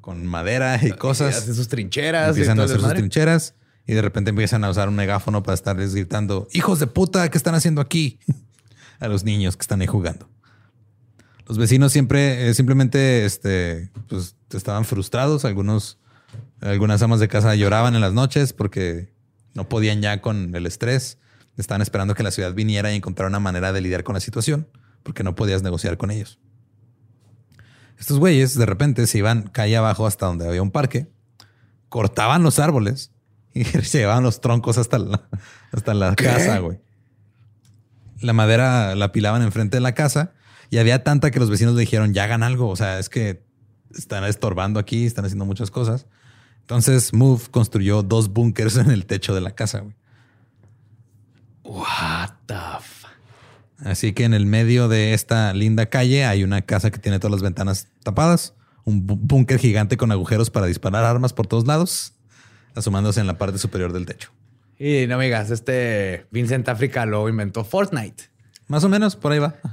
con madera y cosas. Hacen sus trincheras. Empiezan a hacer sus trincheras y de repente empiezan a usar un megáfono para estarles gritando, hijos de puta, ¿qué están haciendo aquí? (laughs) a los niños que están ahí jugando. Los vecinos siempre, eh, simplemente, este, pues estaban frustrados. Algunos, algunas amas de casa lloraban en las noches porque no podían ya con el estrés. Estaban esperando que la ciudad viniera y encontrara una manera de lidiar con la situación porque no podías negociar con ellos. Estos güeyes de repente se iban calle abajo hasta donde había un parque, cortaban los árboles (laughs) y se llevaban los troncos hasta la, hasta la casa, güey. La madera la pilaban enfrente de la casa y había tanta que los vecinos le dijeron, ya hagan algo. O sea, es que están estorbando aquí, están haciendo muchas cosas. Entonces, Move construyó dos búnkers en el techo de la casa. Güey. What the Así que en el medio de esta linda calle hay una casa que tiene todas las ventanas tapadas, un búnker gigante con agujeros para disparar armas por todos lados asomándose en la parte superior del techo. Y no me digas, este Vincent África lo inventó Fortnite. Más o menos, por ahí va. (laughs)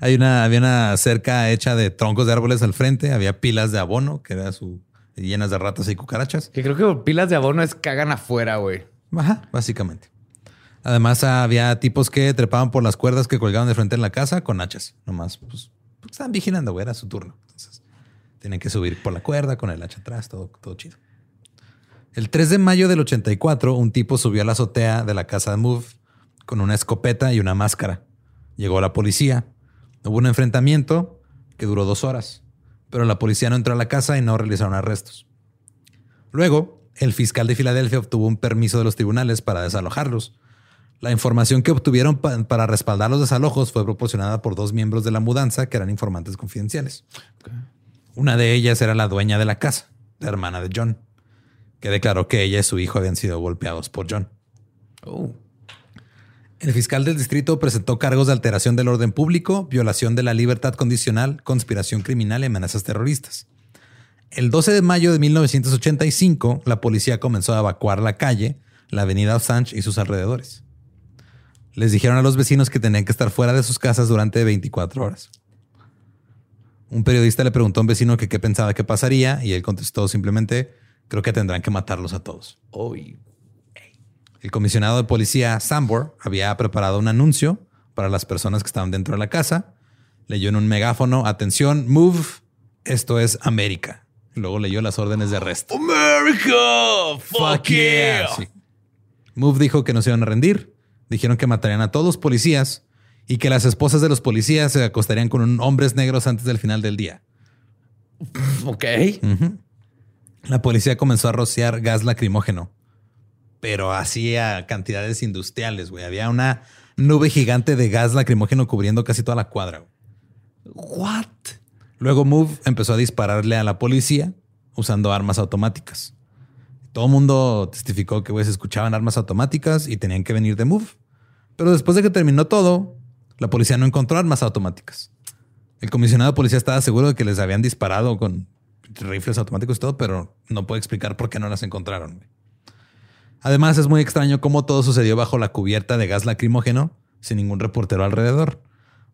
Hay una, había una cerca hecha de troncos de árboles al frente, había pilas de abono, que era su llenas de ratas y cucarachas. Que creo que pilas de abono es cagan afuera, güey. Ajá, básicamente. Además, había tipos que trepaban por las cuerdas que colgaban de frente en la casa con hachas. Nomás, pues, pues estaban vigilando, güey, era su turno. Entonces, tienen que subir por la cuerda con el hacha atrás, todo, todo chido. El 3 de mayo del 84, un tipo subió a la azotea de la casa de Move con una escopeta y una máscara. Llegó la policía. Hubo un enfrentamiento que duró dos horas, pero la policía no entró a la casa y no realizaron arrestos. Luego, el fiscal de Filadelfia obtuvo un permiso de los tribunales para desalojarlos. La información que obtuvieron para respaldar los desalojos fue proporcionada por dos miembros de la mudanza que eran informantes confidenciales. Una de ellas era la dueña de la casa, la hermana de John, que declaró que ella y su hijo habían sido golpeados por John. Oh. El fiscal del distrito presentó cargos de alteración del orden público, violación de la libertad condicional, conspiración criminal y amenazas terroristas. El 12 de mayo de 1985, la policía comenzó a evacuar la calle, la avenida Osange y sus alrededores. Les dijeron a los vecinos que tenían que estar fuera de sus casas durante 24 horas. Un periodista le preguntó a un vecino que qué pensaba que pasaría y él contestó simplemente, creo que tendrán que matarlos a todos. El comisionado de policía Sambor había preparado un anuncio para las personas que estaban dentro de la casa. Leyó en un megáfono, atención, move, esto es América. Luego leyó las órdenes de arresto. America, fuck, yeah. Move dijo que no se iban a rendir. Dijeron que matarían a todos los policías y que las esposas de los policías se acostarían con hombres negros antes del final del día. Ok. La policía comenzó a rociar gas lacrimógeno pero hacía cantidades industriales, güey. Había una nube gigante de gas lacrimógeno cubriendo casi toda la cuadra. What? Luego Move empezó a dispararle a la policía usando armas automáticas. Todo el mundo testificó que se escuchaban armas automáticas y tenían que venir de Move. Pero después de que terminó todo, la policía no encontró armas automáticas. El comisionado de policía estaba seguro de que les habían disparado con rifles automáticos y todo, pero no puede explicar por qué no las encontraron. Además, es muy extraño cómo todo sucedió bajo la cubierta de gas lacrimógeno, sin ningún reportero alrededor.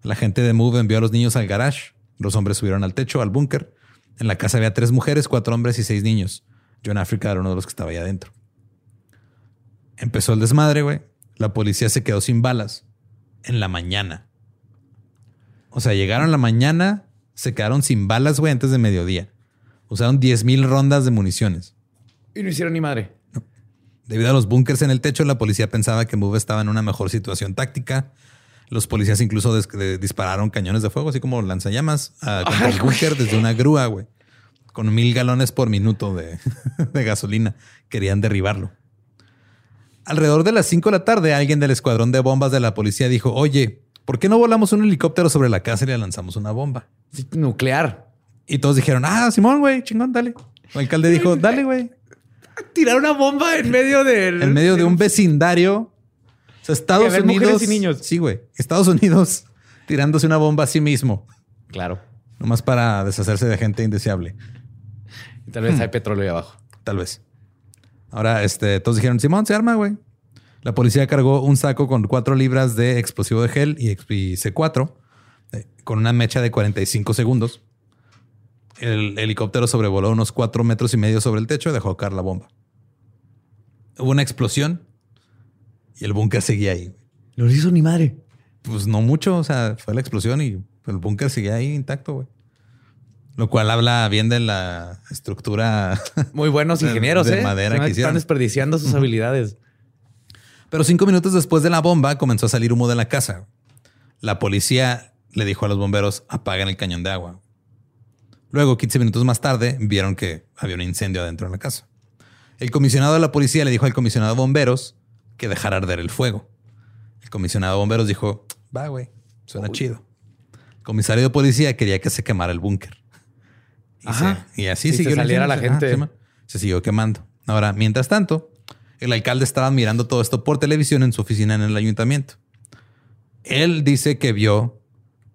La gente de Move envió a los niños al garage. Los hombres subieron al techo, al búnker. En la casa había tres mujeres, cuatro hombres y seis niños. John Africa era uno de los que estaba ahí adentro. Empezó el desmadre, güey. La policía se quedó sin balas en la mañana. O sea, llegaron la mañana, se quedaron sin balas, güey, antes de mediodía. Usaron 10 mil rondas de municiones. Y no hicieron ni madre. Debido a los búnkers en el techo, la policía pensaba que Move estaba en una mejor situación táctica. Los policías incluso dispararon cañones de fuego, así como lanzallamas, a el búnker desde una grúa, güey. Con mil galones por minuto de, (laughs) de gasolina. Querían derribarlo. Alrededor de las 5 de la tarde, alguien del escuadrón de bombas de la policía dijo, oye, ¿por qué no volamos un helicóptero sobre la casa y le lanzamos una bomba? nuclear. Y todos dijeron, ah, Simón, güey, chingón, dale. El alcalde dijo, (laughs) dale, güey tirar una bomba en medio del. En medio de un vecindario. O sea, Estados Unidos. y niños. Sí, güey. Estados Unidos (laughs) tirándose una bomba a sí mismo. Claro. Nomás para deshacerse de gente indeseable. Y tal vez hay petróleo ahí abajo. Tal vez. Ahora, este, todos dijeron, Simón, se arma, güey. La policía cargó un saco con cuatro libras de explosivo de gel y, C4 eh, con una mecha de 45 segundos. El helicóptero sobrevoló unos cuatro metros y medio sobre el techo y dejó caer la bomba. Hubo una explosión y el búnker seguía ahí. No hizo ni madre. Pues no mucho, o sea, fue la explosión y el búnker seguía ahí intacto, güey. Lo cual habla bien de la estructura. Muy buenos (laughs) ingenieros, de, ¿eh? madera que Están desperdiciando sus habilidades. Pero cinco minutos después de la bomba comenzó a salir humo de la casa. La policía le dijo a los bomberos apaguen el cañón de agua. Luego, 15 minutos más tarde, vieron que había un incendio adentro de la casa. El comisionado de la policía le dijo al comisionado de bomberos que dejara arder el fuego. El comisionado de bomberos dijo, va, güey, suena chido. El comisario de policía quería que se quemara el búnker. Y, así siguió. saliera la gente. se siguió quemando. Ahora, mientras tanto, el alcalde estaba mirando todo esto por televisión en su oficina en el ayuntamiento. Él dice que vio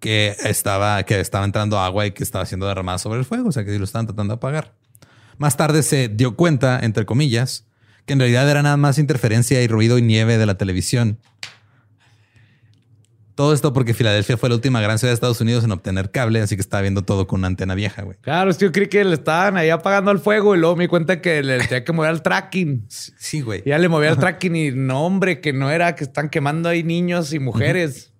que estaba, que estaba entrando agua y que estaba siendo derramada sobre el fuego, o sea que lo estaban tratando de apagar. Más tarde se dio cuenta, entre comillas, que en realidad era nada más interferencia y ruido y nieve de la televisión. Todo esto porque Filadelfia fue la última gran ciudad de Estados Unidos en obtener cable, así que estaba viendo todo con una antena vieja, güey. Claro, es que yo creí que le estaban ahí apagando el fuego y luego me di cuenta que le tenía que mover al tracking. Sí, güey. Ya le movía al tracking y no, hombre, que no era, que están quemando ahí niños y mujeres.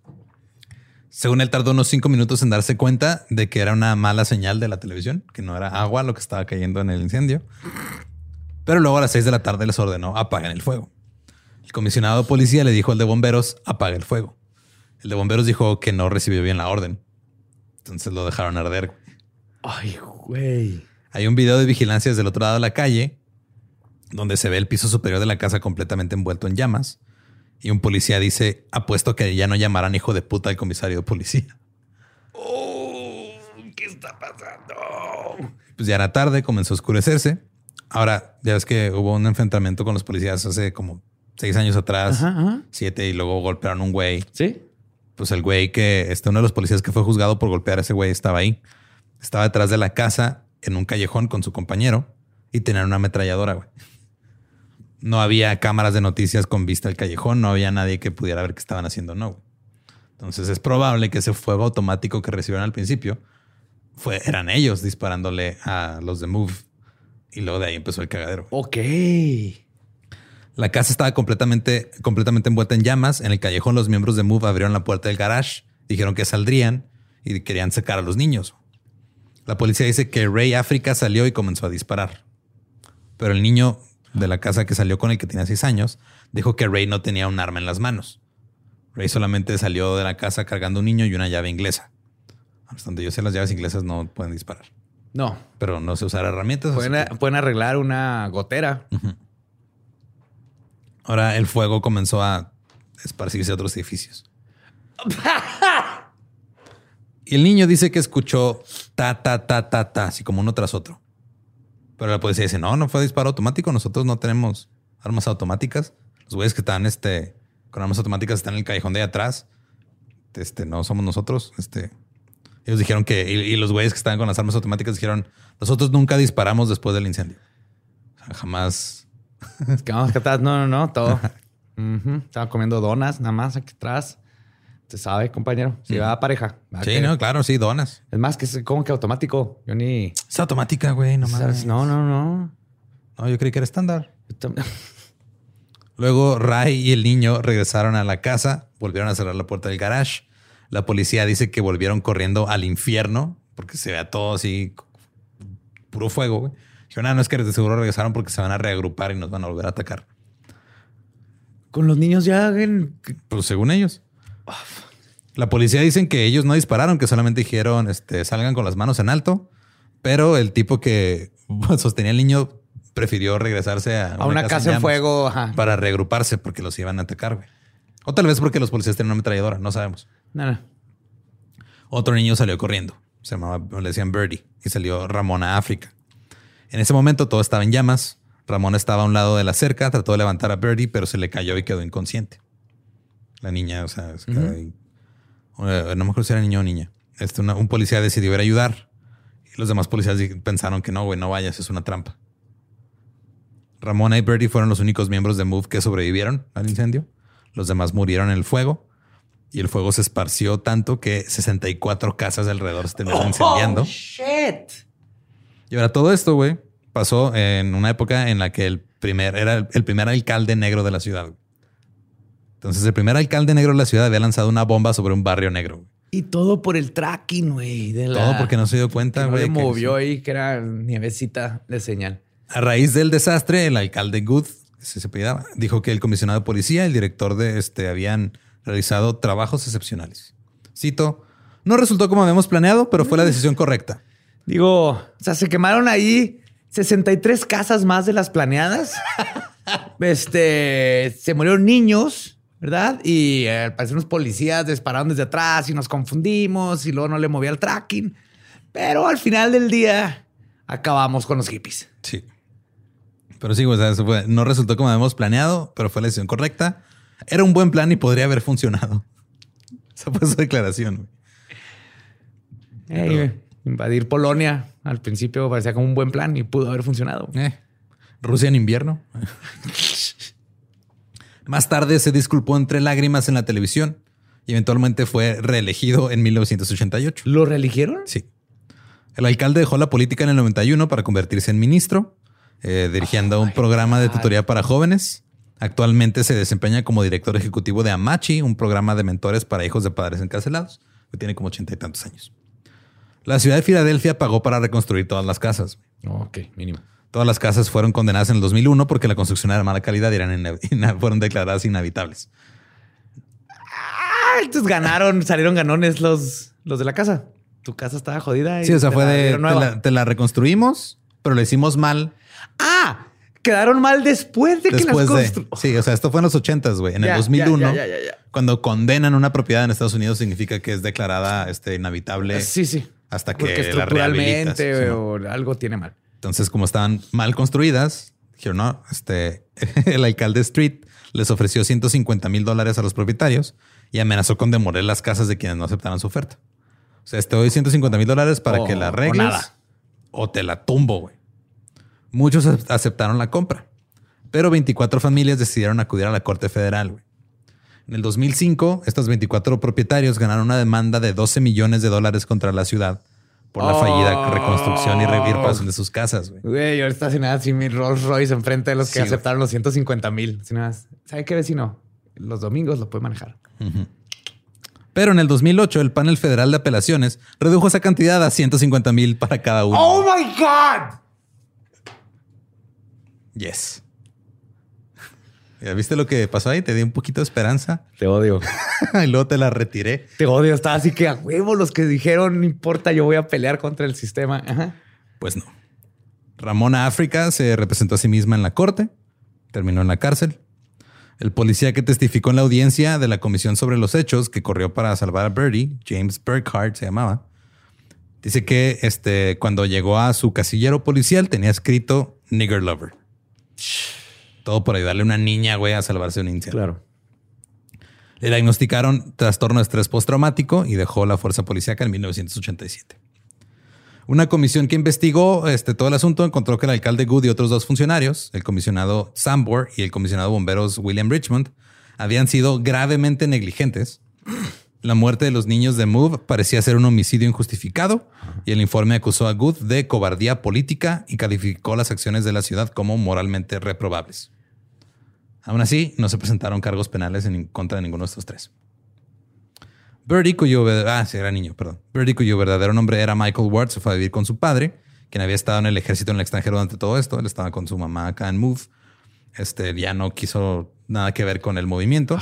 Según él, tardó unos cinco minutos en darse cuenta de que era una mala señal de la televisión, que no era agua lo que estaba cayendo en el incendio. Pero luego a las seis de la tarde les ordenó apaguen el fuego. El comisionado de policía le dijo al de bomberos apague el fuego. El de bomberos dijo que no recibió bien la orden. Entonces lo dejaron arder. Ay, güey. Hay un video de vigilancia desde el otro lado de la calle donde se ve el piso superior de la casa completamente envuelto en llamas. Y un policía dice, apuesto que ya no llamarán hijo de puta al comisario de policía. Oh, ¿Qué está pasando? Pues ya era tarde, comenzó a oscurecerse. Ahora, ya ves que hubo un enfrentamiento con los policías hace como seis años atrás, Ajá, ajá. siete, y luego golpearon a un güey. ¿Sí? Pues el güey que, este, uno de los policías que fue juzgado por golpear a ese güey estaba ahí. Estaba detrás de la casa en un callejón con su compañero y tenían una ametralladora, güey. No había cámaras de noticias con vista al callejón, no había nadie que pudiera ver qué estaban haciendo, no. güey. Entonces es probable que ese fuego automático que recibieron al principio fue, eran ellos disparándole a los de Move. Y luego de ahí empezó el cagadero. Ok. La casa estaba completamente, completamente envuelta en llamas. En el callejón, los miembros de Move abrieron la puerta del garage, dijeron que saldrían y querían sacar a los niños. La policía dice que Ray África salió y comenzó a disparar. Pero el niño de la casa que salió con el que tenía seis años dijo que Ray no tenía un arma en las manos. Ray solamente salió de la casa cargando un niño y una llave inglesa. Hasta donde yo sé, las llaves inglesas no pueden disparar, No. pero no sé usar herramientas. así Pueden, que- pueden arreglar una gotera. Ahora el fuego comenzó a esparcirse a otros edificios. (laughs) y el niño dice que escuchó ta, ta, ta, ta, ta, así como uno tras otro. Pero la policía dice, no, no fue disparo automático. Nosotros no tenemos armas automáticas. Los güeyes que están este, con armas automáticas están en el callejón de ahí atrás. Este, no somos nosotros. Este, ellos dijeron que, y, y los güeyes que estaban con las armas automáticas dijeron, nosotros nunca disparamos después del incendio. O sea, jamás (laughs) Es que vamos acá atrás. No, no, no. Todo. (laughs) Estaba comiendo donas nada más aquí atrás. Se sabe, compañero. Si va a pareja. va Sí, que- no, claro, sí, donas. Es más que es como que automático. Yo ni. Es automática, güey, no mames. No, no, no. No, yo creí que era estándar. Yo (laughs) Luego Ray y el niño regresaron a la casa, volvieron a cerrar la puerta del garage. La policía dice que volvieron corriendo al infierno porque se vea todo así puro fuego. Güey. Dijeron, ah, no es que de seguro regresaron porque se van a reagrupar y nos van a volver a atacar. Con los niños ya. en- Pues según ellos. La policía dicen que ellos no dispararon, que solamente dijeron este, salgan con las manos en alto, pero el tipo que (laughs) sostenía al niño prefirió regresarse a, A una casa en fuego. Ajá. para reagruparse porque los iban a atacar. güey. O tal vez porque los policías tenían una ametralladora, no sabemos. No, no. Otro niño salió corriendo, se llamaba, le decían Birdie, y salió Ramona a África. En ese momento todo estaba en llamas. Ramona estaba a un lado de la cerca, trató de levantar a Birdie, pero se le cayó y quedó inconsciente. La niña, o sea, se quedó ahí. No me acuerdo si era niño o niña. Este, una- un policía decidió ir a ayudar. Y los demás policías pensaron que no, güey, no vayas, es una trampa. Ramona y Birdie fueron los únicos miembros de Move que sobrevivieron al incendio. Los demás murieron en el fuego. Y el fuego se esparció tanto que 64 casas alrededor se terminaron (laughs) incendiando. shit. Y ahora todo esto, güey, pasó en una época en la que el primer era el, primer alcalde negro de la ciudad. Entonces, el primer alcalde negro de la ciudad había lanzado una bomba sobre un barrio negro. Y todo por el tracking, güey. la- Todo porque no se dio cuenta, no güey. que- movió ahí, que era nievecita de señal. A raíz del desastre, el alcalde Good, que se apellidaba, dijo que el comisionado de policía y el director de este habían realizado trabajos excepcionales. Cito, no resultó como habíamos planeado, pero fue la decisión correcta. Digo, o sea, se quemaron ahí 63 casas más de las planeadas. (laughs) este, se murieron niños, ¿verdad? Y eh, al parecer unos policías dispararon desde atrás y nos confundimos y luego no le movía el tracking. Pero al final del día acabamos con los hippies. Sí. Pero sí, o sea, eso fue- no resultó como habíamos planeado, pero fue la decisión correcta. Era un buen plan y podría haber funcionado. (laughs) Esa fue su declaración. güey. Invadir Polonia al principio parecía como un buen plan y pudo haber funcionado. Eh, Rusia en invierno. Más tarde se disculpó entre lágrimas en la televisión y eventualmente fue reelegido en 1988. ¿Lo reeligieron? Sí. El alcalde dejó la política en el 91 para convertirse en ministro, eh, dirigiendo un programa de tutoría para jóvenes. Actualmente se desempeña como director ejecutivo de Amachi, un programa de mentores para hijos de padres encarcelados, que tiene como ochenta y tantos años. La ciudad de Filadelfia pagó para reconstruir todas las casas. ok, mínimo. Todas las casas fueron condenadas en el 2001 porque la construcción era de mala calidad y eran (laughs) fueron declaradas inhabitables. Ah, entonces ganaron, salieron ganones los, los de la casa. Tu casa estaba jodida. y Sí, o sea, fue de te la, te la reconstruimos, pero le hicimos mal Ah, quedaron mal después de que las de. construyeron. Sí, o sea, esto fue en los 80 güey. En Ya, el 2001, ya, ya, ya, ya. cuando condenan una propiedad en Estados Unidos, significa que es declarada este, inhabitable Sí, sí. Hasta que Porque estructuralmente o algo tiene mal. Entonces, como estaban mal construidas, dijeron, no, este, (laughs) el alcalde Street les ofreció 150 mil dólares a los propietarios y amenazó con demoler las casas de quienes no aceptaran su oferta. O sea, te doy 150 mil dólares para O- que la o arregles nada. o te la tumbo, güey. Muchos ac- aceptaron la compra, pero 24 familias decidieron acudir a la Corte Federal, güey. En el 2005, estos 24 propietarios ganaron una demanda de 12 millones de dólares contra la ciudad por la fallida Oh. reconstrucción y reparación de sus casas, güey. Güey, yo estacionada así mi Rolls Royce enfrente de los que Sí, güey. aceptaron los 150 mil. ¿Sabe qué vecino? Los domingos lo puede manejar. Pero en el 2008, el panel federal de apelaciones redujo esa cantidad a 150 mil para cada uno. ¡Oh my God! Yes. ¿Ya viste lo que pasó ahí? Te di un poquito de esperanza Te odio. (laughs) y luego te la retiré. Te odio. Estaba así que a huevo los que dijeron no importa, yo voy a pelear contra el sistema. Ajá. Pues no. Ramona África se representó a sí misma en la corte, terminó en la cárcel. El policía que testificó en la audiencia de la comisión sobre los hechos que corrió para salvar a Birdie, James Burkhardt se llamaba, dice que este, cuando llegó a su casillero policial tenía escrito Nigger Lover. Todo por ayudarle a una niña, güey, a salvarse de un incendio. Claro. Le diagnosticaron trastorno de estrés postraumático y dejó la fuerza policíaca en 1987. Una comisión que investigó este, todo el asunto encontró que el alcalde Good y otros dos funcionarios, el comisionado Sambor y el comisionado de bomberos William Richmond, habían sido gravemente negligentes. La muerte de los niños de Move parecía ser un homicidio injustificado y el informe acusó a Good de cobardía política y calificó las acciones de la ciudad como moralmente reprobables. Aún así, no se presentaron cargos penales en contra de ninguno de estos tres. Birdie, cuyo, ah, sí, era niño, perdón. Birdie, cuyo verdadero nombre era Michael Ward, se fue a vivir con su padre, quien había estado en el ejército en el extranjero durante todo esto. Él estaba con su mamá acá en Move. Este ya no quiso nada que ver con el movimiento.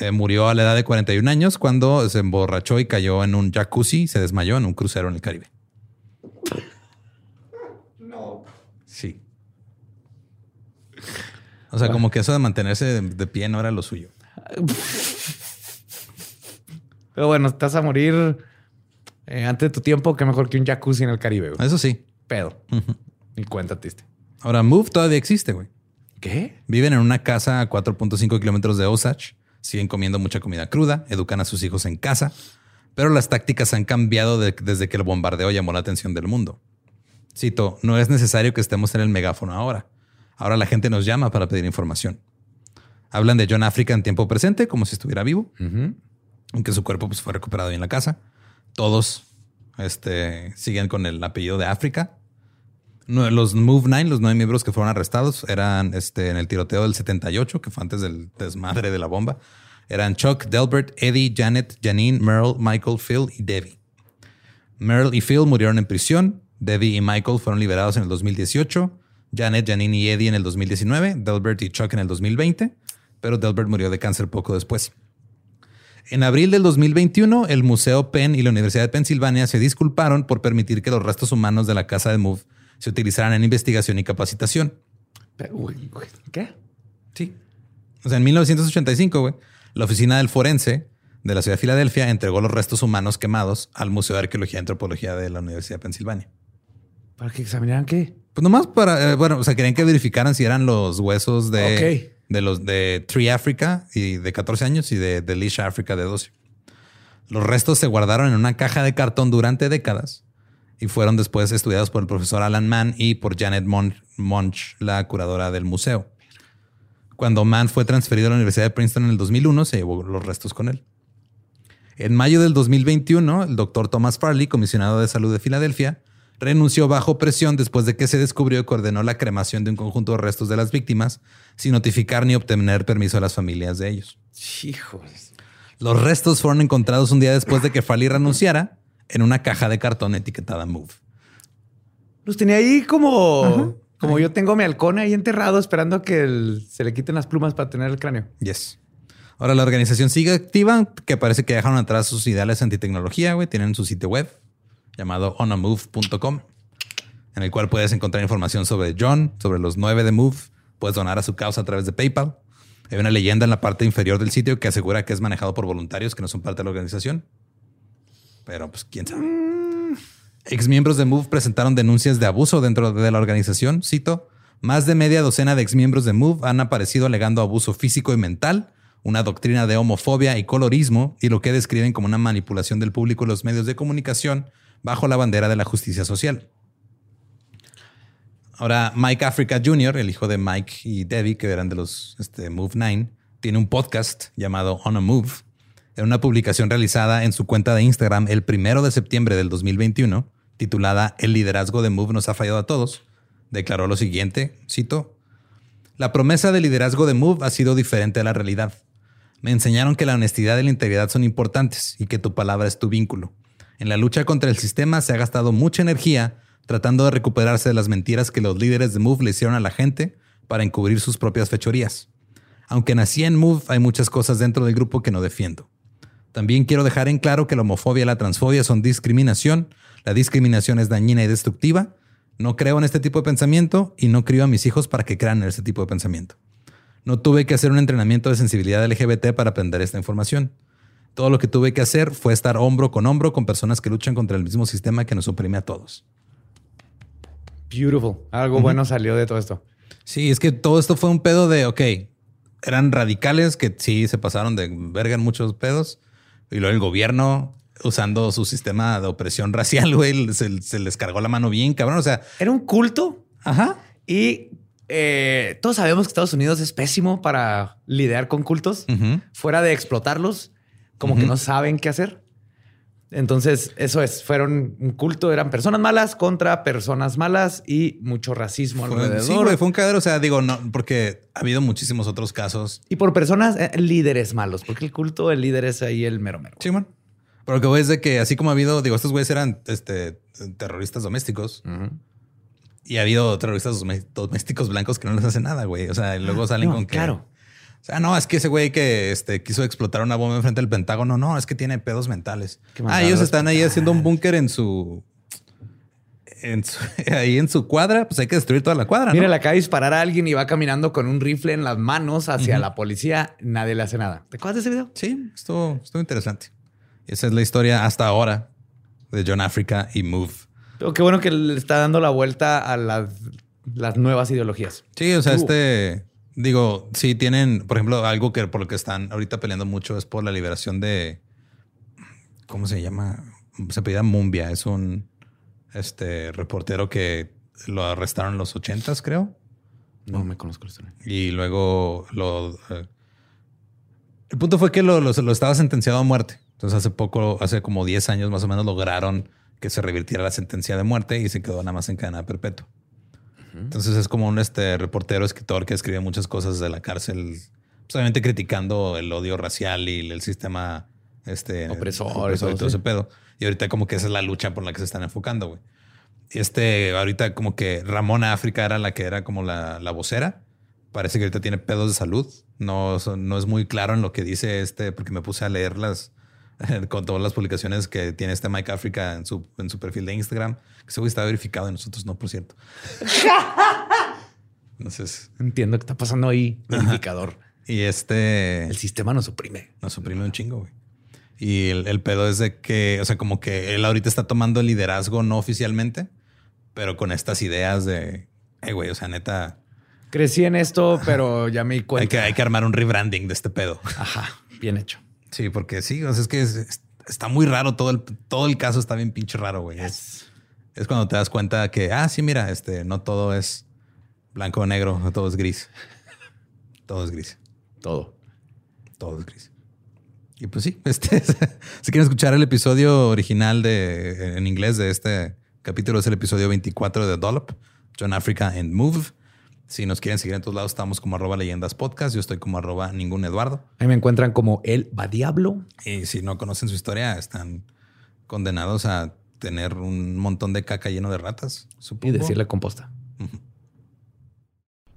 Eh, murió a la edad de 41 años cuando se emborrachó y cayó en un jacuzzi se desmayó en un crucero en el Caribe. No. Sí. O sea, como que eso de mantenerse de, de pie no era lo suyo. (laughs) Pero bueno, estás a morir eh, antes de tu tiempo, que mejor que un jacuzzi en el Caribe. güey. Eso sí. Pedo. Ni cuenta, triste. Ahora, Move todavía existe, güey. ¿Qué? Viven en una casa a 4.5 kilómetros de Osage. Siguen comiendo mucha comida cruda, educan a sus hijos en casa, pero las tácticas han cambiado de- desde que el bombardeo llamó la atención del mundo. Cito, no es necesario que estemos en el megáfono ahora. Ahora la gente nos llama para pedir información. Hablan de John Africa en tiempo presente, como si estuviera vivo, aunque su cuerpo pues, fue recuperado en la casa. Todos este, siguen con el apellido de África. Los Move Nine, los nueve miembros que fueron arrestados, eran este, en el tiroteo del 78, que fue antes del desmadre de la bomba. Eran Chuck, Delbert, Eddie, Janet, Janine, Merle, Michael, Phil y Debbie. Merle y Phil murieron en prisión. Debbie y Michael fueron liberados en el 2018. Janet, Janine y Eddie en el 2019. Delbert y Chuck en el 2020. Pero Delbert murió de cáncer poco después. En abril del 2021, el Museo Penn y la Universidad de Pensilvania se disculparon por permitir que los restos humanos de la casa de Move se utilizaran en investigación y capacitación. ¿Qué? Sí. O sea, en 1985, güey, la oficina del forense de la ciudad de Filadelfia entregó los restos humanos quemados al Museo de Arqueología y Antropología de la Universidad de Pensilvania. ¿Para que examinaran qué? Pues nomás para, eh, bueno, o sea, querían que verificaran si eran los huesos de, de los de Tree Africa y de 14 años y de, de Leash Africa de 12. Los restos se guardaron en una caja de cartón durante décadas y fueron después estudiados por el profesor Alan Mann y por Janet Monch, la curadora del museo. Cuando Mann fue transferido a la Universidad de Princeton en el 2001, se llevó los restos con él. En mayo del 2021, el doctor Thomas Farley, comisionado de salud de Filadelfia, renunció bajo presión después de que se descubrió que ordenó la cremación de un conjunto de restos de las víctimas sin notificar ni obtener permiso a las familias de ellos. Hijos. Los restos fueron encontrados un día después de que Farley renunciara en una caja de cartón etiquetada Move. Los tenía ahí como, como yo tengo mi halcón ahí enterrado esperando a que se le quiten las plumas para tener el cráneo. Yes. Ahora la organización sigue activa, que parece que dejaron atrás sus ideales antitecnología, güey. Tienen su sitio web llamado onamove.com, en el cual puedes encontrar información sobre John, sobre los nueve de Move. Puedes donar a su causa a través de PayPal. Hay una leyenda en la parte inferior del sitio que asegura que es manejado por voluntarios que no son parte de la organización. Pero pues quién sabe. Ex miembros de Move presentaron denuncias de abuso dentro de la organización. Cito, más de media docena de ex miembros de Move han aparecido alegando abuso físico y mental, una doctrina de homofobia y colorismo y lo que describen como una manipulación del público y los medios de comunicación bajo la bandera de la justicia social. Ahora, Mike Africa Jr., el hijo de Mike y Debbie, que eran de los este, Move 9, tiene un podcast llamado On a Move. En una publicación realizada en su cuenta de Instagram el primero de septiembre del 2021, titulada El liderazgo de Move nos ha fallado a todos, declaró lo siguiente, cito, La promesa de liderazgo de Move ha sido diferente a la realidad. Me enseñaron que la honestidad y la integridad son importantes y que tu palabra es tu vínculo. En la lucha contra el sistema se ha gastado mucha energía tratando de recuperarse de las mentiras que los líderes de Move le hicieron a la gente para encubrir sus propias fechorías. Aunque nací en Move, hay muchas cosas dentro del grupo que no defiendo. También quiero dejar en claro que la homofobia y la transfobia son discriminación. La discriminación es dañina y destructiva. No creo en este tipo de pensamiento y no crío a mis hijos para que crean en este tipo de pensamiento. No tuve que hacer un entrenamiento de sensibilidad LGBT para aprender esta información. Todo lo que tuve que hacer fue estar hombro con hombro con personas que luchan contra el mismo sistema que nos oprime a todos. Beautiful. Algo bueno salió de todo esto. Sí, es que todo esto fue un pedo de, ok, eran radicales que sí se pasaron de verga en muchos pedos. Y luego el gobierno usando su sistema de opresión (laughs) racial, güey, se, les cargó la mano bien, cabrón. O sea, era un culto. Ajá. Y eh, todos sabemos que Estados Unidos es pésimo para lidiar con cultos. Fuera de explotarlos, como que no saben qué hacer. Entonces, eso es, fueron un culto, eran personas malas contra personas malas y mucho racismo alrededor. Sí, güey, fue un cadero, o sea, digo, no, porque ha habido muchísimos otros casos. Y por personas, eh, líderes malos, porque el culto, el líder es ahí el mero mero. Sí, man. Pero lo que voy es de que así como ha habido, digo, estos güeyes eran este, terroristas domésticos. Y ha habido terroristas domésticos blancos que no les hacen nada, güey. O sea, y luego salen con que... Claro. O sea, no, es que ese güey que este, quiso explotar una bomba enfrente del Pentágono, no, es que tiene pedos mentales. Ah, ellos están ahí haciendo un búnker en su, en (laughs) ahí en su cuadra, pues hay que destruir toda la cuadra. Mira, le acaba de disparar a alguien y va caminando con un rifle en las manos hacia la policía. Nadie le hace nada. ¿Te acuerdas de ese video? Sí, estuvo, estuvo interesante. Esa es la historia hasta ahora de John Africa y Move. Pero qué bueno que le está dando la vuelta a las, las nuevas ideologías. Sí, o sea, este Digo, sí tienen, por ejemplo, algo que por lo que están ahorita peleando mucho es por la liberación de. ¿Cómo se llama? Se pedía Mumbia. Es un este reportero que lo arrestaron en los ochentas, creo. No me conozco la historia. Y luego lo. Eh, el punto fue que lo, lo, estaba sentenciado a muerte. Entonces, hace poco, hace como 10 años más o menos, lograron que se revirtiera la sentencia de muerte y se quedó nada más en Entonces es como un este, reportero, escritor que escribe muchas cosas de la cárcel, pues, obviamente criticando el odio racial y el sistema este, opresor, y todo ese pedo. Y ahorita como que esa es la lucha por la que se están enfocando, güey. Y este, ahorita como que Ramona África era la que era como la, la vocera. Parece que ahorita tiene pedos de salud. No, no es muy claro en lo que dice este, porque me puse a leerlas (laughs) con todas las publicaciones que tiene este Mike Africa en su, en su perfil de Instagram, que seguro está verificado y nosotros no, por cierto. (laughs) Entonces. Entiendo que está pasando ahí, verificador. Y este. El sistema nos oprime. Nos oprime un chingo, güey. Y el, el, pedo es de que, o sea, como que él ahorita está tomando el liderazgo no oficialmente, pero con estas ideas de, hey, güey, o sea, neta. Crecí en esto, pero ya me di cuenta. Hay que, hay que armar un rebranding de este pedo. Ajá, bien hecho. Sí, porque sí, o sea, es que está muy raro todo el, todo el caso, está bien pinche raro, güey. Es cuando te das cuenta que, ah, sí, mira, este, no todo es blanco o negro, no todo es gris. todo es gris. Todo. Todo es gris. Y pues sí, (laughs) este, si quieren escuchar el episodio original de, en inglés de este capítulo, es el episodio 24 de Dollop, John Africa and Move. Si nos quieren seguir en todos lados, estamos como arroba leyendas podcast. Yo estoy como arroba ningún Eduardo. Ahí me encuentran como el va diablo. Y si no conocen su historia, están condenados a tener un montón de caca lleno de ratas. Y decirle composta.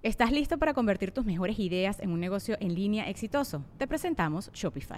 ¿Estás listo para convertir tus mejores ideas en un negocio en línea exitoso? Te presentamos Shopify.